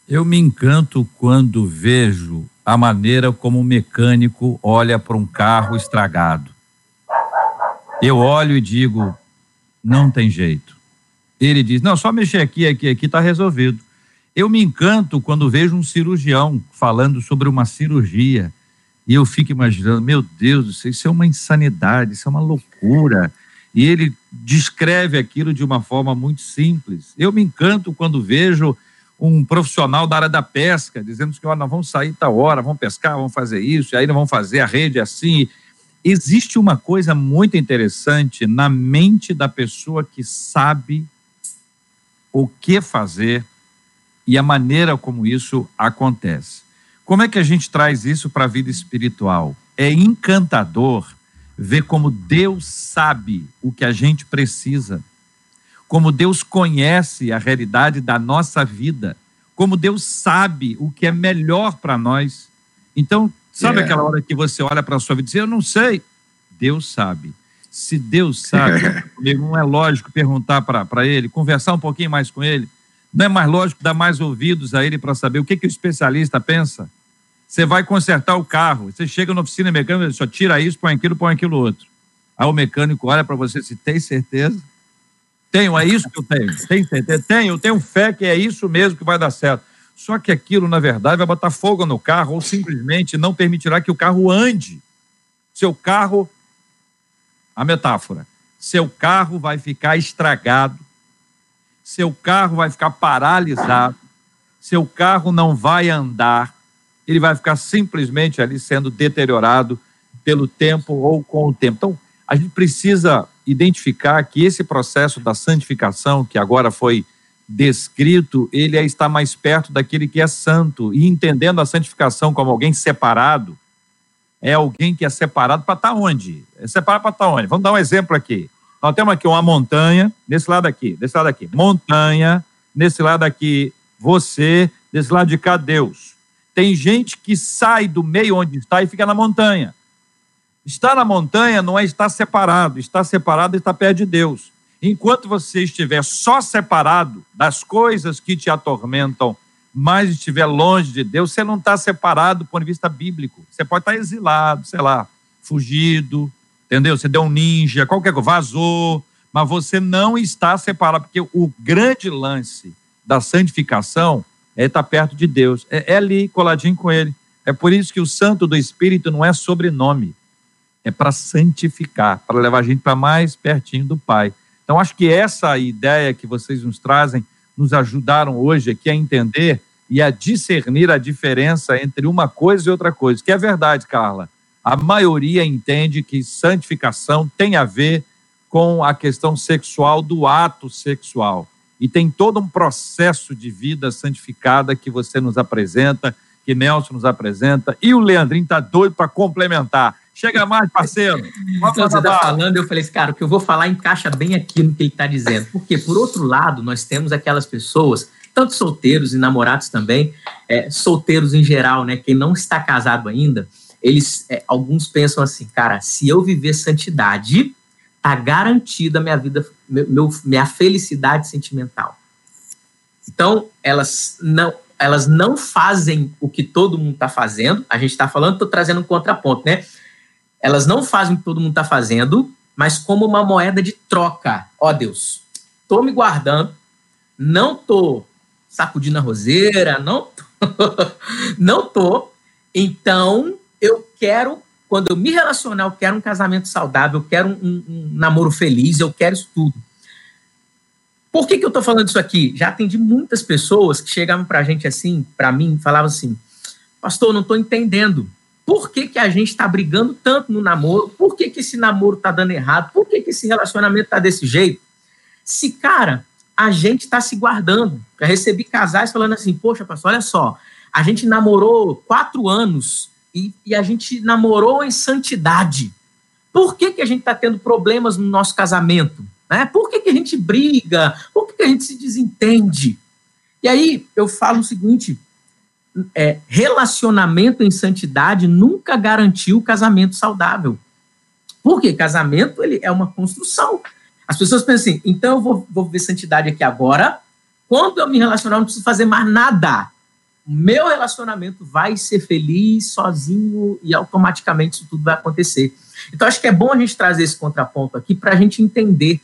Eu me encanto quando vejo a maneira como o mecânico olha para um carro estragado. Eu olho e digo, não tem jeito. Ele diz, não, só mexer aqui, aqui, aqui, está resolvido. Eu me encanto quando vejo um cirurgião falando sobre uma cirurgia e eu fico imaginando, meu Deus, isso é uma insanidade, isso é uma loucura. E ele descreve aquilo de uma forma muito simples. Eu me encanto quando vejo um profissional da área da pesca dizendo que ó, nós vamos sair tal hora, vamos pescar, vamos fazer isso, e aí nós vamos fazer a rede assim. Existe uma coisa muito interessante na mente da pessoa que sabe o que fazer e a maneira como isso acontece. Como é que a gente traz isso para a vida espiritual? É encantador ver como Deus sabe o que a gente precisa, como Deus conhece a realidade da nossa vida, como Deus sabe o que é melhor para nós. Então, sabe é. aquela hora que você olha para a sua vida e diz: Eu não sei. Deus sabe. Se Deus sabe, [laughs] não é lógico perguntar para ele, conversar um pouquinho mais com ele. Não é mais lógico dar mais ouvidos a ele para saber o que, que o especialista pensa? Você vai consertar o carro, você chega na oficina mecânica, só tira isso, põe aquilo, põe aquilo outro. Aí o mecânico olha para você se tem certeza? Tenho, é isso que eu tenho. Tem certeza? Tenho, eu tenho fé que é isso mesmo que vai dar certo. Só que aquilo, na verdade, vai botar fogo no carro ou simplesmente não permitirá que o carro ande. Seu carro, a metáfora, seu carro vai ficar estragado, seu carro vai ficar paralisado, seu carro não vai andar, ele vai ficar simplesmente ali sendo deteriorado pelo tempo ou com o tempo. Então, a gente precisa identificar que esse processo da santificação, que agora foi descrito, ele é está mais perto daquele que é santo. E entendendo a santificação como alguém separado, é alguém que é separado para estar tá onde? É separado para estar tá onde? Vamos dar um exemplo aqui. Nós temos aqui uma montanha, desse lado aqui, desse lado aqui, montanha, nesse lado aqui, você, desse lado de cá, Deus. Tem gente que sai do meio onde está e fica na montanha. Estar na montanha não é estar separado, estar separado é estar perto de Deus. Enquanto você estiver só separado das coisas que te atormentam, mas estiver longe de Deus, você não está separado do ponto de vista bíblico. Você pode estar exilado, sei lá, fugido, entendeu? Você deu um ninja, qualquer coisa, vazou, mas você não está separado, porque o grande lance da santificação é estar perto de Deus, é, é ali, coladinho com Ele. É por isso que o santo do Espírito não é sobrenome, é para santificar, para levar a gente para mais pertinho do Pai. Então, acho que essa ideia que vocês nos trazem nos ajudaram hoje aqui a entender e a discernir a diferença entre uma coisa e outra coisa, que é verdade, Carla. A maioria entende que santificação tem a ver com a questão sexual do ato sexual. E tem todo um processo de vida santificada que você nos apresenta, que Nelson nos apresenta, e o Leandrinho está doido para complementar. Chega mais, parceiro. Então, você está falando, eu falei assim, cara, o que eu vou falar encaixa bem aqui no que ele está dizendo. Porque, por outro lado, nós temos aquelas pessoas, tanto solteiros e namorados também, é, solteiros em geral, né? Quem não está casado ainda, eles, é, alguns pensam assim, cara, se eu viver santidade, tá garantida minha vida, meu, minha felicidade sentimental. Então, elas não, elas não fazem o que todo mundo está fazendo. A gente está falando, estou trazendo um contraponto, né? Elas não fazem o que todo mundo está fazendo, mas como uma moeda de troca. Ó oh, Deus, estou me guardando, não estou sacudindo a roseira, não tô, [laughs] não tô. Então, eu quero, quando eu me relacionar, eu quero um casamento saudável, eu quero um, um, um namoro feliz, eu quero isso tudo. Por que, que eu estou falando isso aqui? Já atendi muitas pessoas que chegavam para a gente assim, para mim, falavam assim, pastor, não estou entendendo por que, que a gente está brigando tanto no namoro? Por que, que esse namoro está dando errado? Por que, que esse relacionamento está desse jeito? Se, cara, a gente está se guardando. Já recebi casais falando assim: Poxa, pastor, olha só, a gente namorou quatro anos e, e a gente namorou em santidade. Por que, que a gente está tendo problemas no nosso casamento? Né? Por que, que a gente briga? Por que, que a gente se desentende? E aí eu falo o seguinte: é, relacionamento em santidade nunca garantiu casamento saudável. Porque casamento ele é uma construção. As pessoas pensam assim, então eu vou, vou ver santidade aqui agora, quando eu me relacionar, eu não preciso fazer mais nada. Meu relacionamento vai ser feliz sozinho e automaticamente isso tudo vai acontecer. Então, acho que é bom a gente trazer esse contraponto aqui para a gente entender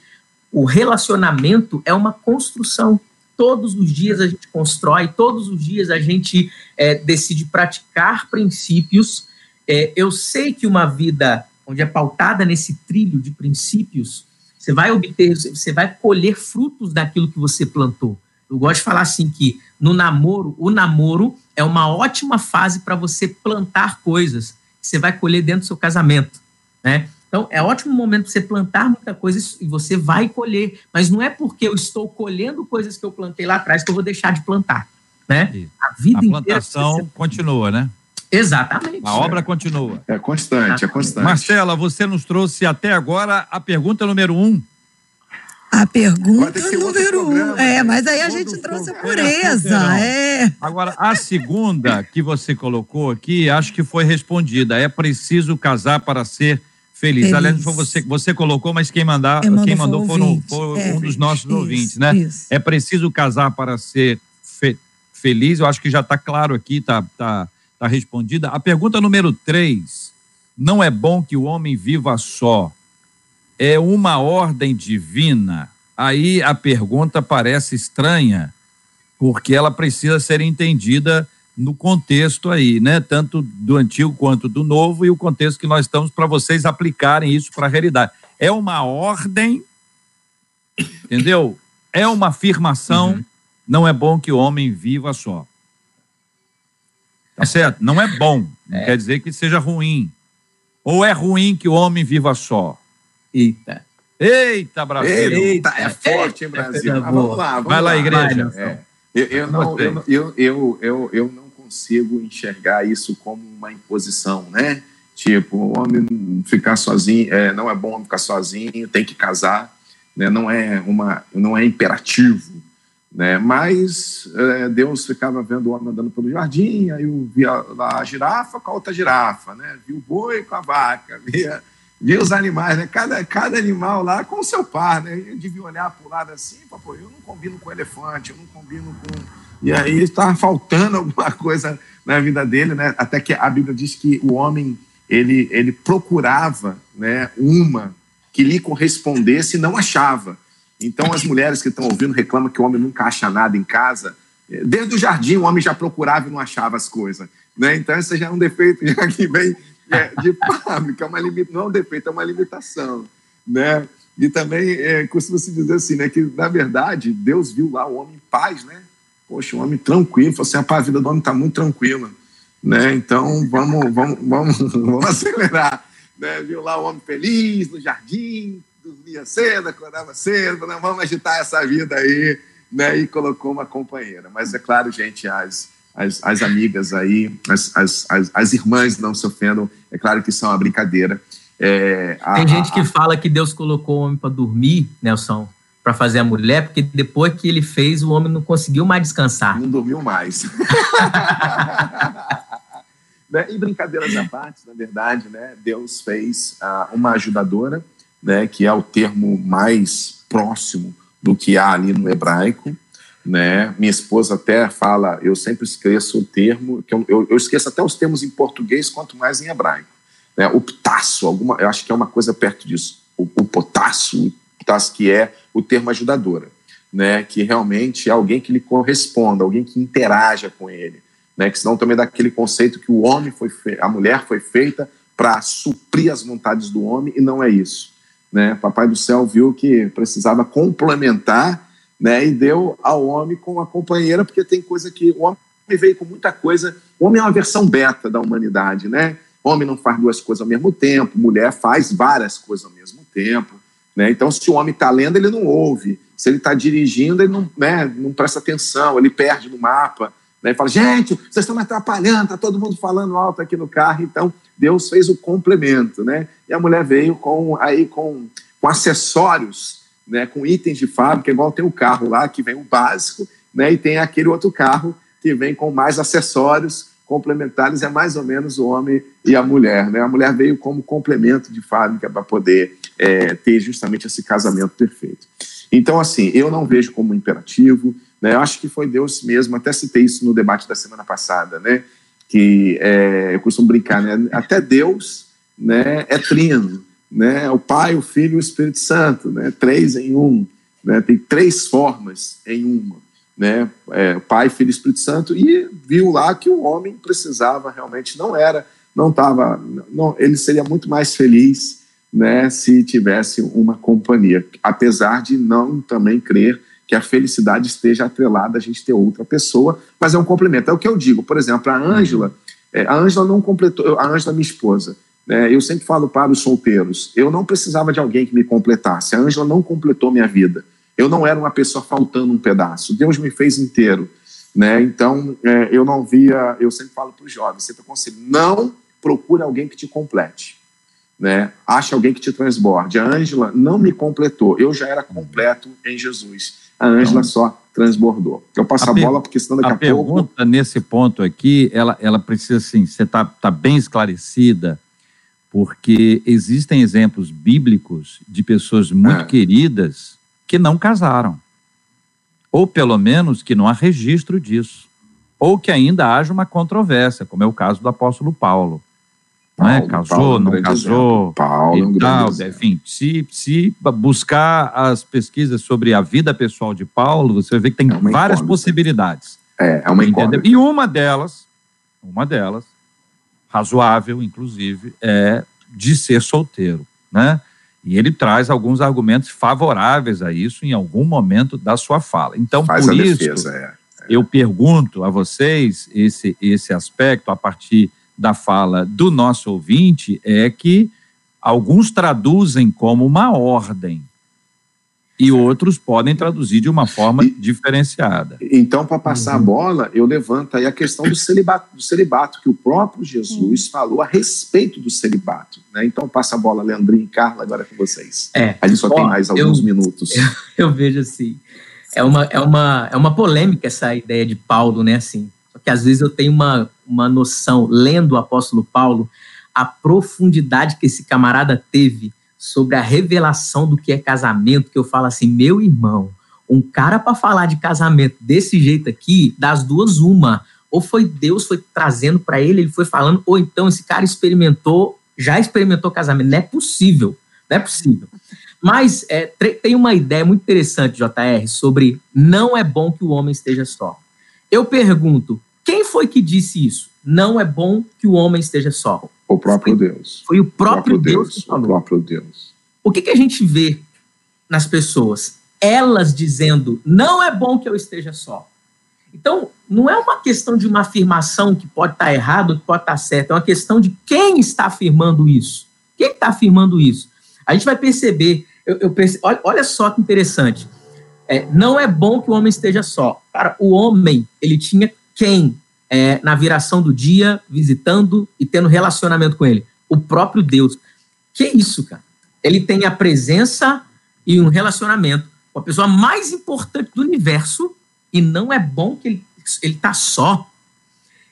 o relacionamento é uma construção todos os dias a gente constrói, todos os dias a gente é, decide praticar princípios. É, eu sei que uma vida onde é pautada nesse trilho de princípios, você vai obter, você vai colher frutos daquilo que você plantou. Eu gosto de falar assim que no namoro, o namoro é uma ótima fase para você plantar coisas que você vai colher dentro do seu casamento, né? Então, é ótimo momento para você plantar muita coisa e você vai colher. Mas não é porque eu estou colhendo coisas que eu plantei lá atrás que eu vou deixar de plantar. Né? A vida a plantação inteira, continua, né? Exatamente. A obra continua. É constante, é constante. Marcela, você nos trouxe até agora a pergunta número um. A pergunta número um. É, mas aí a gente trouxe a pureza. É. Agora, a segunda que você colocou aqui, acho que foi respondida. É preciso casar para ser Feliz. Feliz. Aliás, foi você que você colocou, mas quem, mandar, quem mandou, quem mandou foi, foi é, um dos nossos isso, ouvintes, né? Isso. É preciso casar para ser fe feliz. Eu acho que já está claro aqui, está tá, tá respondida. A pergunta número três: não é bom que o homem viva só. É uma ordem divina. Aí a pergunta parece estranha, porque ela precisa ser entendida no contexto aí, né? Tanto do antigo quanto do novo e o contexto que nós estamos para vocês aplicarem isso para a realidade. É uma ordem, entendeu? É uma afirmação. Uhum. Não é bom que o homem viva só. Tá certo? Não é bom. Não é. quer dizer que seja ruim. Ou é ruim que o homem viva só? Eita. Eita, Brasil! Eita, é forte, hein, Brasil? É, vamos lá, vamos Vai lá, lá. igreja. É. Eu, eu, não, eu, eu, eu, eu, eu não consigo enxergar isso como uma imposição, né? Tipo, o homem ficar sozinho, é, não é bom ficar sozinho, tem que casar, né? não, é uma, não é imperativo. Né? Mas é, Deus ficava vendo o homem andando pelo jardim, aí eu via lá a girafa com a outra girafa, né? Viu o boi com a vaca, [laughs] via, via os animais, né? Cada, cada animal lá com o seu par, né? Eu devia olhar para o lado assim, pô, eu não combino com elefante, eu não combino com. E aí estava faltando [laughs] alguma coisa na vida dele, né? Até que a Bíblia diz que o homem ele, ele procurava né, uma que lhe correspondesse e não achava. Então, as mulheres que estão ouvindo reclamam que o homem nunca acha nada em casa. Desde o jardim, o homem já procurava e não achava as coisas. Né? Então, esse já é um defeito já que vem é, de [laughs] fábrica, é uma limita, não é um defeito, é uma limitação. Né? E também é, costuma-se dizer assim, né, que, na verdade, Deus viu lá o homem em paz, né? Poxa, um homem tranquilo, falou assim, a vida do homem está muito tranquila. Né? Então, vamos, vamos, vamos, [laughs] vamos acelerar. Né? Viu lá o homem feliz no jardim, dormia cedo, acordava cedo, né? vamos agitar essa vida aí, né? E colocou uma companheira. Mas é claro, gente, as, as, as amigas aí, as, as, as, as irmãs não se ofendam, é claro que são uma brincadeira. É, a, Tem gente que fala que Deus colocou o homem para dormir, Nelson, para fazer a mulher, porque depois que ele fez, o homem não conseguiu mais descansar. Não dormiu mais. [laughs] né? E brincadeiras à parte, na verdade, né? Deus fez uh, uma ajudadora, né? Que é o termo mais próximo do que há ali no hebraico, né? Minha esposa até fala, eu sempre esqueço o termo, que eu, eu, eu esqueço até os termos em português, quanto mais em hebraico. Né? O ptaço, alguma, eu acho que é uma coisa perto disso. O, o potássio, que é o termo ajudadora, né? Que realmente é alguém que lhe corresponda, alguém que interaja com ele né? Que senão também dá aquele conceito que o homem foi fe... a mulher foi feita para suprir as vontades do homem e não é isso, né? Papai do céu viu que precisava complementar, né? E deu ao homem com a companheira porque tem coisa que o homem veio com muita coisa. O homem é uma versão beta da humanidade, né? Homem não faz duas coisas ao mesmo tempo, mulher faz várias coisas ao mesmo tempo. Né? Então, se o homem está lendo, ele não ouve. Se ele está dirigindo, ele não, né, não presta atenção, ele perde no mapa. Né? E fala, gente, vocês estão me atrapalhando, está todo mundo falando alto aqui no carro. Então, Deus fez o complemento, né? E a mulher veio com, aí, com, com acessórios, né? com itens de fábrica, igual tem o carro lá, que vem o básico, né? e tem aquele outro carro que vem com mais acessórios complementares, é mais ou menos o homem e a mulher. Né? A mulher veio como complemento de fábrica para poder é, ter justamente esse casamento perfeito. Então, assim, eu não vejo como imperativo, né? Eu acho que foi Deus mesmo, até citei isso no debate da semana passada, né? que é, eu costumo brincar, né? até Deus né, é trino, né? o Pai, o Filho e o Espírito Santo, né? três em um, né? tem três formas em uma. Né? É, Pai, Filho e Espírito Santo, e viu lá que o homem precisava realmente, não era, não estava, não, ele seria muito mais feliz né, se tivesse uma companhia, apesar de não também crer que a felicidade esteja atrelada a gente ter outra pessoa, mas é um complemento. É o que eu digo, por exemplo, a Ângela, é, a Ângela não completou, a Ângela, minha esposa, né, eu sempre falo para os solteiros, eu não precisava de alguém que me completasse, a Ângela não completou minha vida, eu não era uma pessoa faltando um pedaço, Deus me fez inteiro, né, então é, eu não via, eu sempre falo para os jovens, sempre aconselho, não procure alguém que te complete, né, ache alguém que te transborde, a Ângela não me completou, eu já era completo em Jesus, a Ângela então, só transbordou. Eu passo a, a bola porque senão daqui a, a pouco... A pergunta nesse ponto aqui, ela, ela precisa, assim, você está tá bem esclarecida, porque existem exemplos bíblicos de pessoas muito é. queridas que não casaram. Ou pelo menos que não há registro disso. Ou que ainda haja uma controvérsia, como é o caso do apóstolo Paulo não é? Casou, Paulo, não casou, Paulo, é e tal. Enfim, se, se buscar as pesquisas sobre a vida pessoal de Paulo, você vai ver que tem é várias possibilidades. É, é uma incógnita. E uma delas, uma delas, razoável, inclusive, é de ser solteiro, né? E ele traz alguns argumentos favoráveis a isso em algum momento da sua fala. Então, Faz por isso, defesa, é. eu pergunto a vocês esse, esse aspecto a partir da fala do nosso ouvinte é que alguns traduzem como uma ordem e outros podem traduzir de uma forma e, diferenciada. Então, para passar uhum. a bola, eu levanto aí a questão do celibato, do celibato que o próprio Jesus uhum. falou a respeito do celibato. Né? Então, passa a bola, Leandrinho e Carla, agora com vocês. É, a gente só ó, tem mais alguns eu, minutos. Eu, [laughs] eu, vejo assim, é uma, é, uma, é uma polêmica essa ideia de Paulo, né? Assim, que às vezes eu tenho uma, uma noção, lendo o apóstolo Paulo, a profundidade que esse camarada teve sobre a revelação do que é casamento, que eu falo assim, meu irmão, um cara para falar de casamento desse jeito aqui, das duas uma, ou foi Deus foi trazendo para ele, ele foi falando, ou então esse cara experimentou, já experimentou casamento, não é possível, não é possível. Mas é, tem uma ideia muito interessante, JR, sobre não é bom que o homem esteja só. Eu pergunto, quem foi que disse isso? Não é bom que o homem esteja só. O próprio foi, Deus. Foi o próprio, o próprio Deus, Deus, que falou. O próprio Deus. O que, que a gente vê nas pessoas? Elas dizendo, não é bom que eu esteja só. Então, não é uma questão de uma afirmação que pode estar errado ou que pode estar certa, é uma questão de quem está afirmando isso. Quem está afirmando isso? A gente vai perceber, eu, eu perce, olha, olha, só que interessante. É, não é bom que o homem esteja só. Cara, o homem, ele tinha quem é, na viração do dia, visitando e tendo relacionamento com ele? O próprio Deus. Que isso, cara? Ele tem a presença e um relacionamento com a pessoa mais importante do universo e não é bom que ele está só.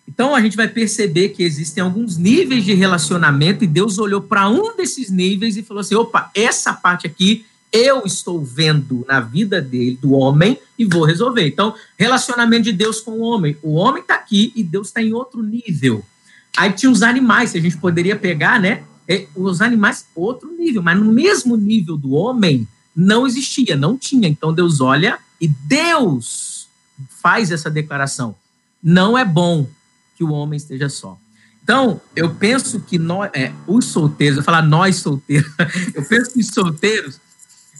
Então a gente vai perceber que existem alguns níveis de relacionamento e Deus olhou para um desses níveis e falou assim: opa, essa parte aqui eu estou vendo na vida dele, do homem, e vou resolver. Então, relacionamento de Deus com o homem. O homem está aqui e Deus está em outro nível. Aí tinha os animais, que a gente poderia pegar, né? Os animais, outro nível, mas no mesmo nível do homem, não existia, não tinha. Então Deus olha e Deus faz essa declaração. Não é bom que o homem esteja só. Então, eu penso que nós, é, os solteiros, eu falar nós solteiros, [laughs] eu penso que os solteiros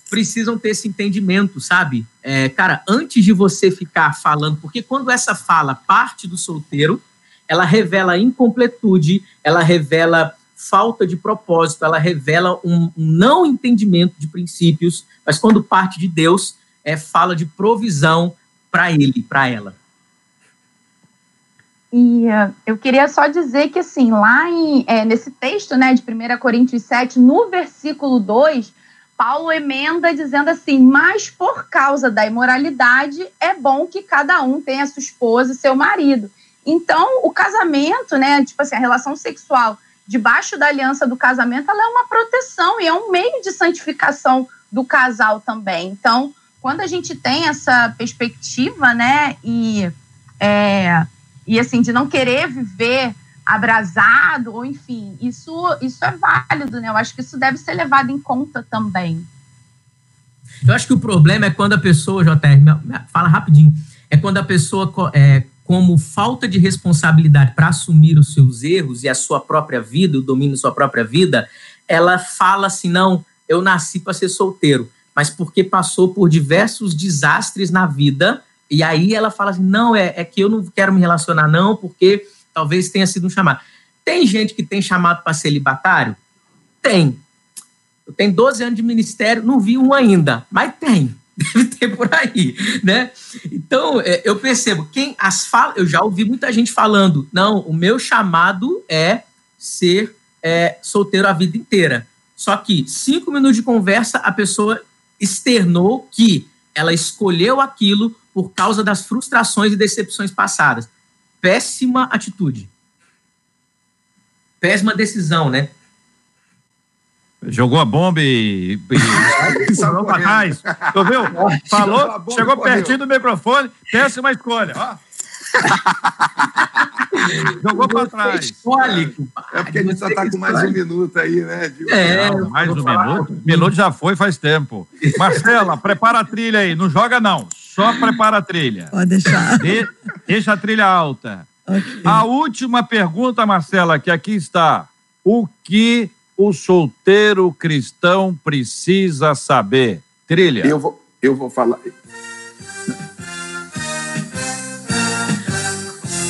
precisam ter esse entendimento, sabe? É, cara, antes de você ficar falando, porque quando essa fala parte do solteiro, ela revela incompletude, ela revela falta de propósito, ela revela um, não entendimento de princípios, mas quando parte de Deus, é fala de provisão para ele, para ela. E uh, eu queria só dizer que, assim, lá em, é, nesse texto, né, de 1 Coríntios 7, no versículo 2, Paulo emenda dizendo assim: mas por causa da imoralidade é bom que cada um tenha sua esposa e seu marido. Então, o casamento, né, tipo assim, a relação sexual debaixo da aliança do casamento, ela é uma proteção e é um meio de santificação do casal também. Então, quando a gente tem essa perspectiva, né, e, é, e assim, de não querer viver abrasado, ou enfim, isso, isso é válido, né? Eu acho que isso deve ser levado em conta também. Eu acho que o problema é quando a pessoa, JR, fala rapidinho, é quando a pessoa, é, como falta de responsabilidade para assumir os seus erros e a sua própria vida, o domínio da sua própria vida, ela fala assim: não, eu nasci para ser solteiro, mas porque passou por diversos desastres na vida, e aí ela fala assim: não, é, é que eu não quero me relacionar, não, porque talvez tenha sido um chamado. Tem gente que tem chamado para celibatário? Tem. Eu tenho 12 anos de ministério, não vi um ainda, mas tem. [laughs] Deve ter por aí, né? Então, é, eu percebo, quem as fala, eu já ouvi muita gente falando, não, o meu chamado é ser é, solteiro a vida inteira. Só que cinco minutos de conversa, a pessoa externou que ela escolheu aquilo por causa das frustrações e decepções passadas péssima atitude. Péssima decisão, né? Jogou a bomba e. e [laughs] [laughs] jogou pra trás. Tu viu? [laughs] Falou, chegou pertinho do microfone, péssima escolha. Ó. Jogou pra trás. Escolhe, é porque a gente só tá com mais um minuto aí, né? É, não, mais um minuto. Um minuto já foi faz tempo. Marcela, prepara a trilha aí. Não joga, não. Só prepara a trilha. Pode deixar. De, deixa a trilha alta. Okay. A última pergunta, Marcela, que aqui está. O que o solteiro cristão precisa saber? Trilha. Eu vou, eu vou falar.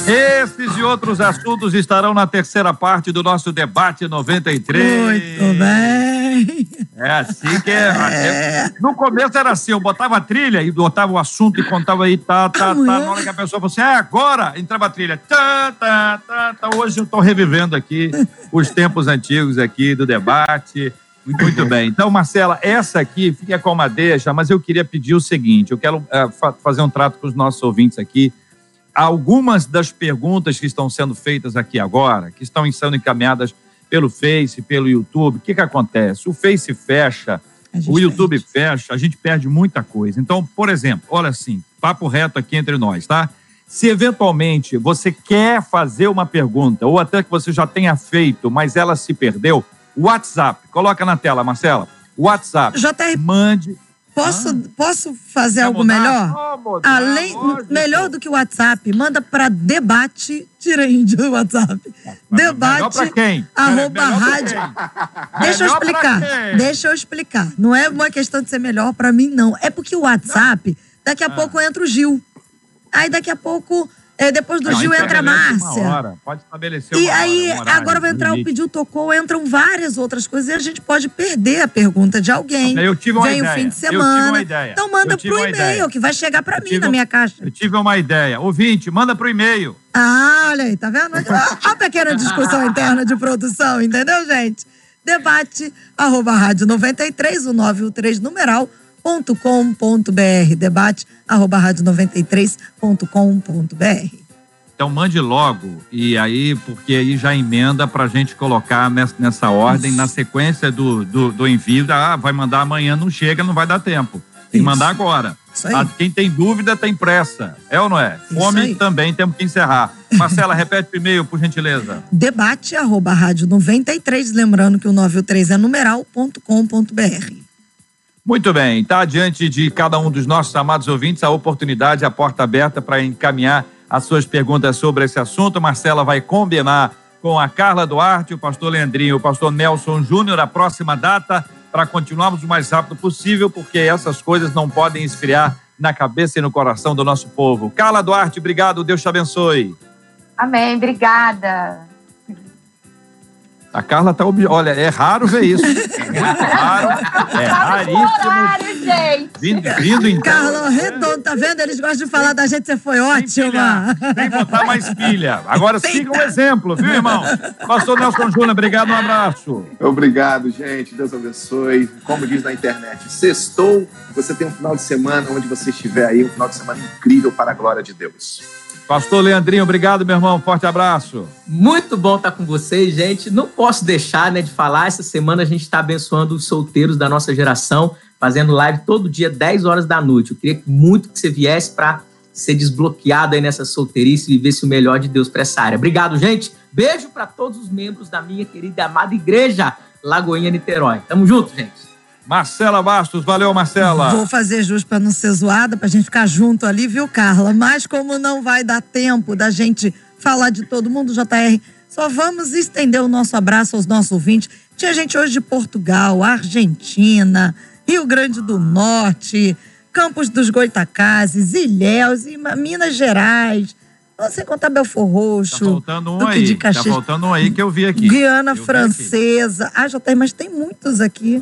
Esses e outros assuntos estarão na terceira parte do nosso debate 93. Muito bem. É assim que é. é. No começo era assim, eu botava a trilha e botava o assunto e contava aí, tá, tá, tá. Na hora que a pessoa falou assim, é agora, entrava a trilha. Tá, tá, tá, tá. Hoje eu estou revivendo aqui os tempos antigos aqui do debate. Muito bem. Então, Marcela, essa aqui fica com uma deixa, mas eu queria pedir o seguinte: eu quero uh, fa fazer um trato com os nossos ouvintes aqui algumas das perguntas que estão sendo feitas aqui agora, que estão sendo encaminhadas pelo Face, pelo YouTube, o que, que acontece? O Face fecha, o YouTube perde. fecha, a gente perde muita coisa. Então, por exemplo, olha assim, papo reto aqui entre nós, tá? Se eventualmente você quer fazer uma pergunta, ou até que você já tenha feito, mas ela se perdeu, WhatsApp, coloca na tela, Marcela. WhatsApp. JR, mande Posso, ah. posso fazer algo mudar? melhor? mudar, Além, melhor do que o WhatsApp, manda para debate, tira aí do WhatsApp. debate. Melhor quem? Arroba rádio. Deixa eu explicar. Deixa eu explicar. Não é uma questão de ser melhor para mim, não. É porque o WhatsApp, daqui a ah. pouco entra o Gil. Aí daqui a pouco é, depois do não, Gil entra a Márcia. Pode estabelecer E aí, hora, um agora vai entrar o pediu tocou, entram várias outras coisas e a gente pode perder a pergunta de alguém. Eu tive uma Vem ideia. o fim de semana. Então manda pro e-mail, que vai chegar para mim na minha caixa. Eu tive uma ideia. Ouvinte, manda pro e-mail. Ah, olha aí, tá vendo? [laughs] Olha a pequena discussão interna de produção, entendeu, gente? Debate, arroba rádio 93, o 93 numeral93.com.br. Debate arroba rádio93.com.br. Então mande logo, e aí, porque aí já emenda para a gente colocar nessa, nessa ordem, Isso. na sequência do, do, do, envio. Ah, vai mandar amanhã, não chega, não vai dar tempo. Tem que mandar agora. Ah, quem tem dúvida tem pressa. É ou não é? Homem também temos que encerrar. [laughs] Marcela, repete o e-mail, por gentileza. Debate arroba rádio 93, lembrando que o 93 é numeral.com.br. Muito bem, está diante de cada um dos nossos amados ouvintes a oportunidade, a porta aberta para encaminhar as suas perguntas sobre esse assunto. Marcela vai combinar com a Carla Duarte, o pastor Leandrinho o pastor Nelson Júnior a próxima data para continuarmos o mais rápido possível, porque essas coisas não podem esfriar na cabeça e no coração do nosso povo. Carla Duarte, obrigado, Deus te abençoe. Amém, obrigada. A Carla tá. Ob... Olha, é raro ver isso. Muito raro. É raríssimo. Horário, gente. Vindo, vindo então. Carla, redondo, tá vendo? Eles gostam de falar da gente, você foi ótima. Tem que botar mais pilha. Agora siga o um exemplo, viu, irmão? Pastor Nelson Júnior, obrigado, um abraço. Obrigado, gente. Deus abençoe. Como diz na internet, sextou. Você tem um final de semana onde você estiver aí, um final de semana incrível para a glória de Deus. Pastor Leandrinho, obrigado, meu irmão. Forte abraço. Muito bom estar com vocês, gente. Não posso deixar né, de falar. Essa semana a gente está abençoando os solteiros da nossa geração, fazendo live todo dia, 10 horas da noite. Eu queria muito que você viesse para ser desbloqueado aí nessa solteirice e vivesse o melhor de Deus para essa área. Obrigado, gente. Beijo para todos os membros da minha querida e amada igreja Lagoinha Niterói. Tamo junto, gente. Marcela Bastos, valeu, Marcela. Vou fazer justo para não ser zoada, para a gente ficar junto ali, viu, Carla? Mas como não vai dar tempo da gente falar de todo mundo, JR, só vamos estender o nosso abraço aos nossos ouvintes. Tinha gente hoje de Portugal, Argentina, Rio Grande do Norte, Campos dos Goitacazes, Ilhéus, Minas Gerais. Não sei contar Belfor Roxo. Tá faltando um aí. Tá faltando um aí que eu vi aqui. Guiana eu Francesa. Ah, já tem, mas tem muitos aqui.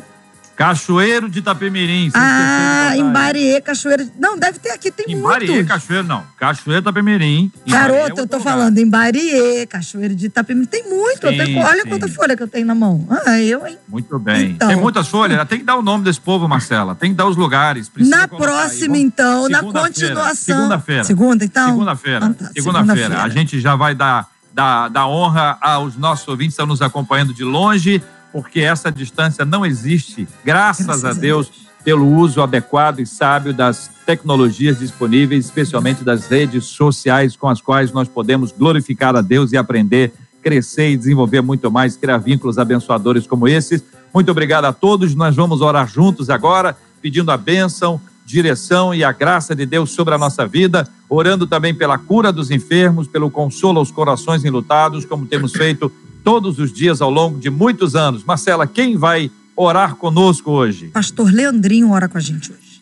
Cachoeiro de Itapemirim. Ah, em Bariê, Cachoeiro. Não, deve ter aqui, tem em muitos. Bariê, Cachoeiro, não. Cachoeiro de Itapemirim. Garoto, é eu tô falando em Bariê, Cachoeiro de Itapemirim. Tem muito. Sim, tenho, olha sim. quanta folha que eu tenho na mão. Ah, eu, hein? Muito bem. Então, tem muitas folhas. Tem que dar o nome desse povo, Marcela. Tem que dar os lugares. Precisa na próxima, então, na continuação. Segunda-feira. Segunda, então? Segunda-feira. Ah, tá. Segunda-feira. Segunda a gente já vai dar, dar, dar honra aos nossos ouvintes que estão nos acompanhando de longe porque essa distância não existe, graças, graças a Deus, pelo uso adequado e sábio das tecnologias disponíveis, especialmente das redes sociais com as quais nós podemos glorificar a Deus e aprender, crescer e desenvolver muito mais, criar vínculos abençoadores como esses. Muito obrigado a todos. Nós vamos orar juntos agora, pedindo a bênção, direção e a graça de Deus sobre a nossa vida, orando também pela cura dos enfermos, pelo consolo aos corações enlutados, como temos feito todos os dias ao longo de muitos anos. Marcela, quem vai orar conosco hoje? Pastor Leandrinho ora com a gente hoje.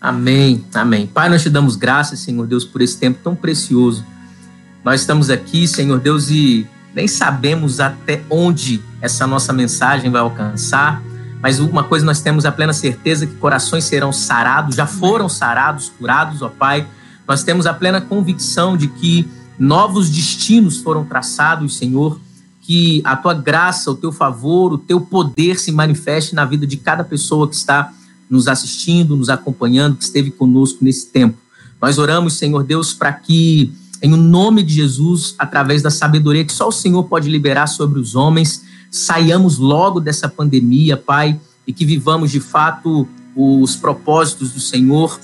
Amém, amém. Pai, nós te damos graças, Senhor Deus, por esse tempo tão precioso. Nós estamos aqui, Senhor Deus, e nem sabemos até onde essa nossa mensagem vai alcançar, mas uma coisa nós temos a plena certeza que corações serão sarados, já foram sarados, curados, ó Pai. Nós temos a plena convicção de que novos destinos foram traçados, Senhor, que a tua graça, o teu favor, o teu poder se manifeste na vida de cada pessoa que está nos assistindo, nos acompanhando, que esteve conosco nesse tempo. Nós oramos, Senhor Deus, para que, em nome de Jesus, através da sabedoria que só o Senhor pode liberar sobre os homens, saiamos logo dessa pandemia, Pai, e que vivamos de fato os propósitos do Senhor,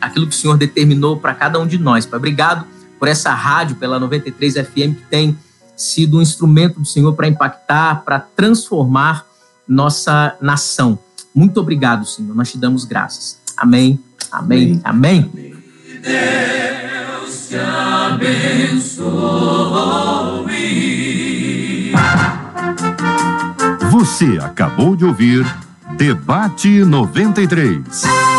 aquilo que o Senhor determinou para cada um de nós. Pai, obrigado por essa rádio, pela 93 FM, que tem sido um instrumento do Senhor para impactar, para transformar nossa nação. Muito obrigado, Senhor. Nós te damos graças. Amém. Amém. Amém. Amém. Deus te abençoe. Você acabou de ouvir Debate 93.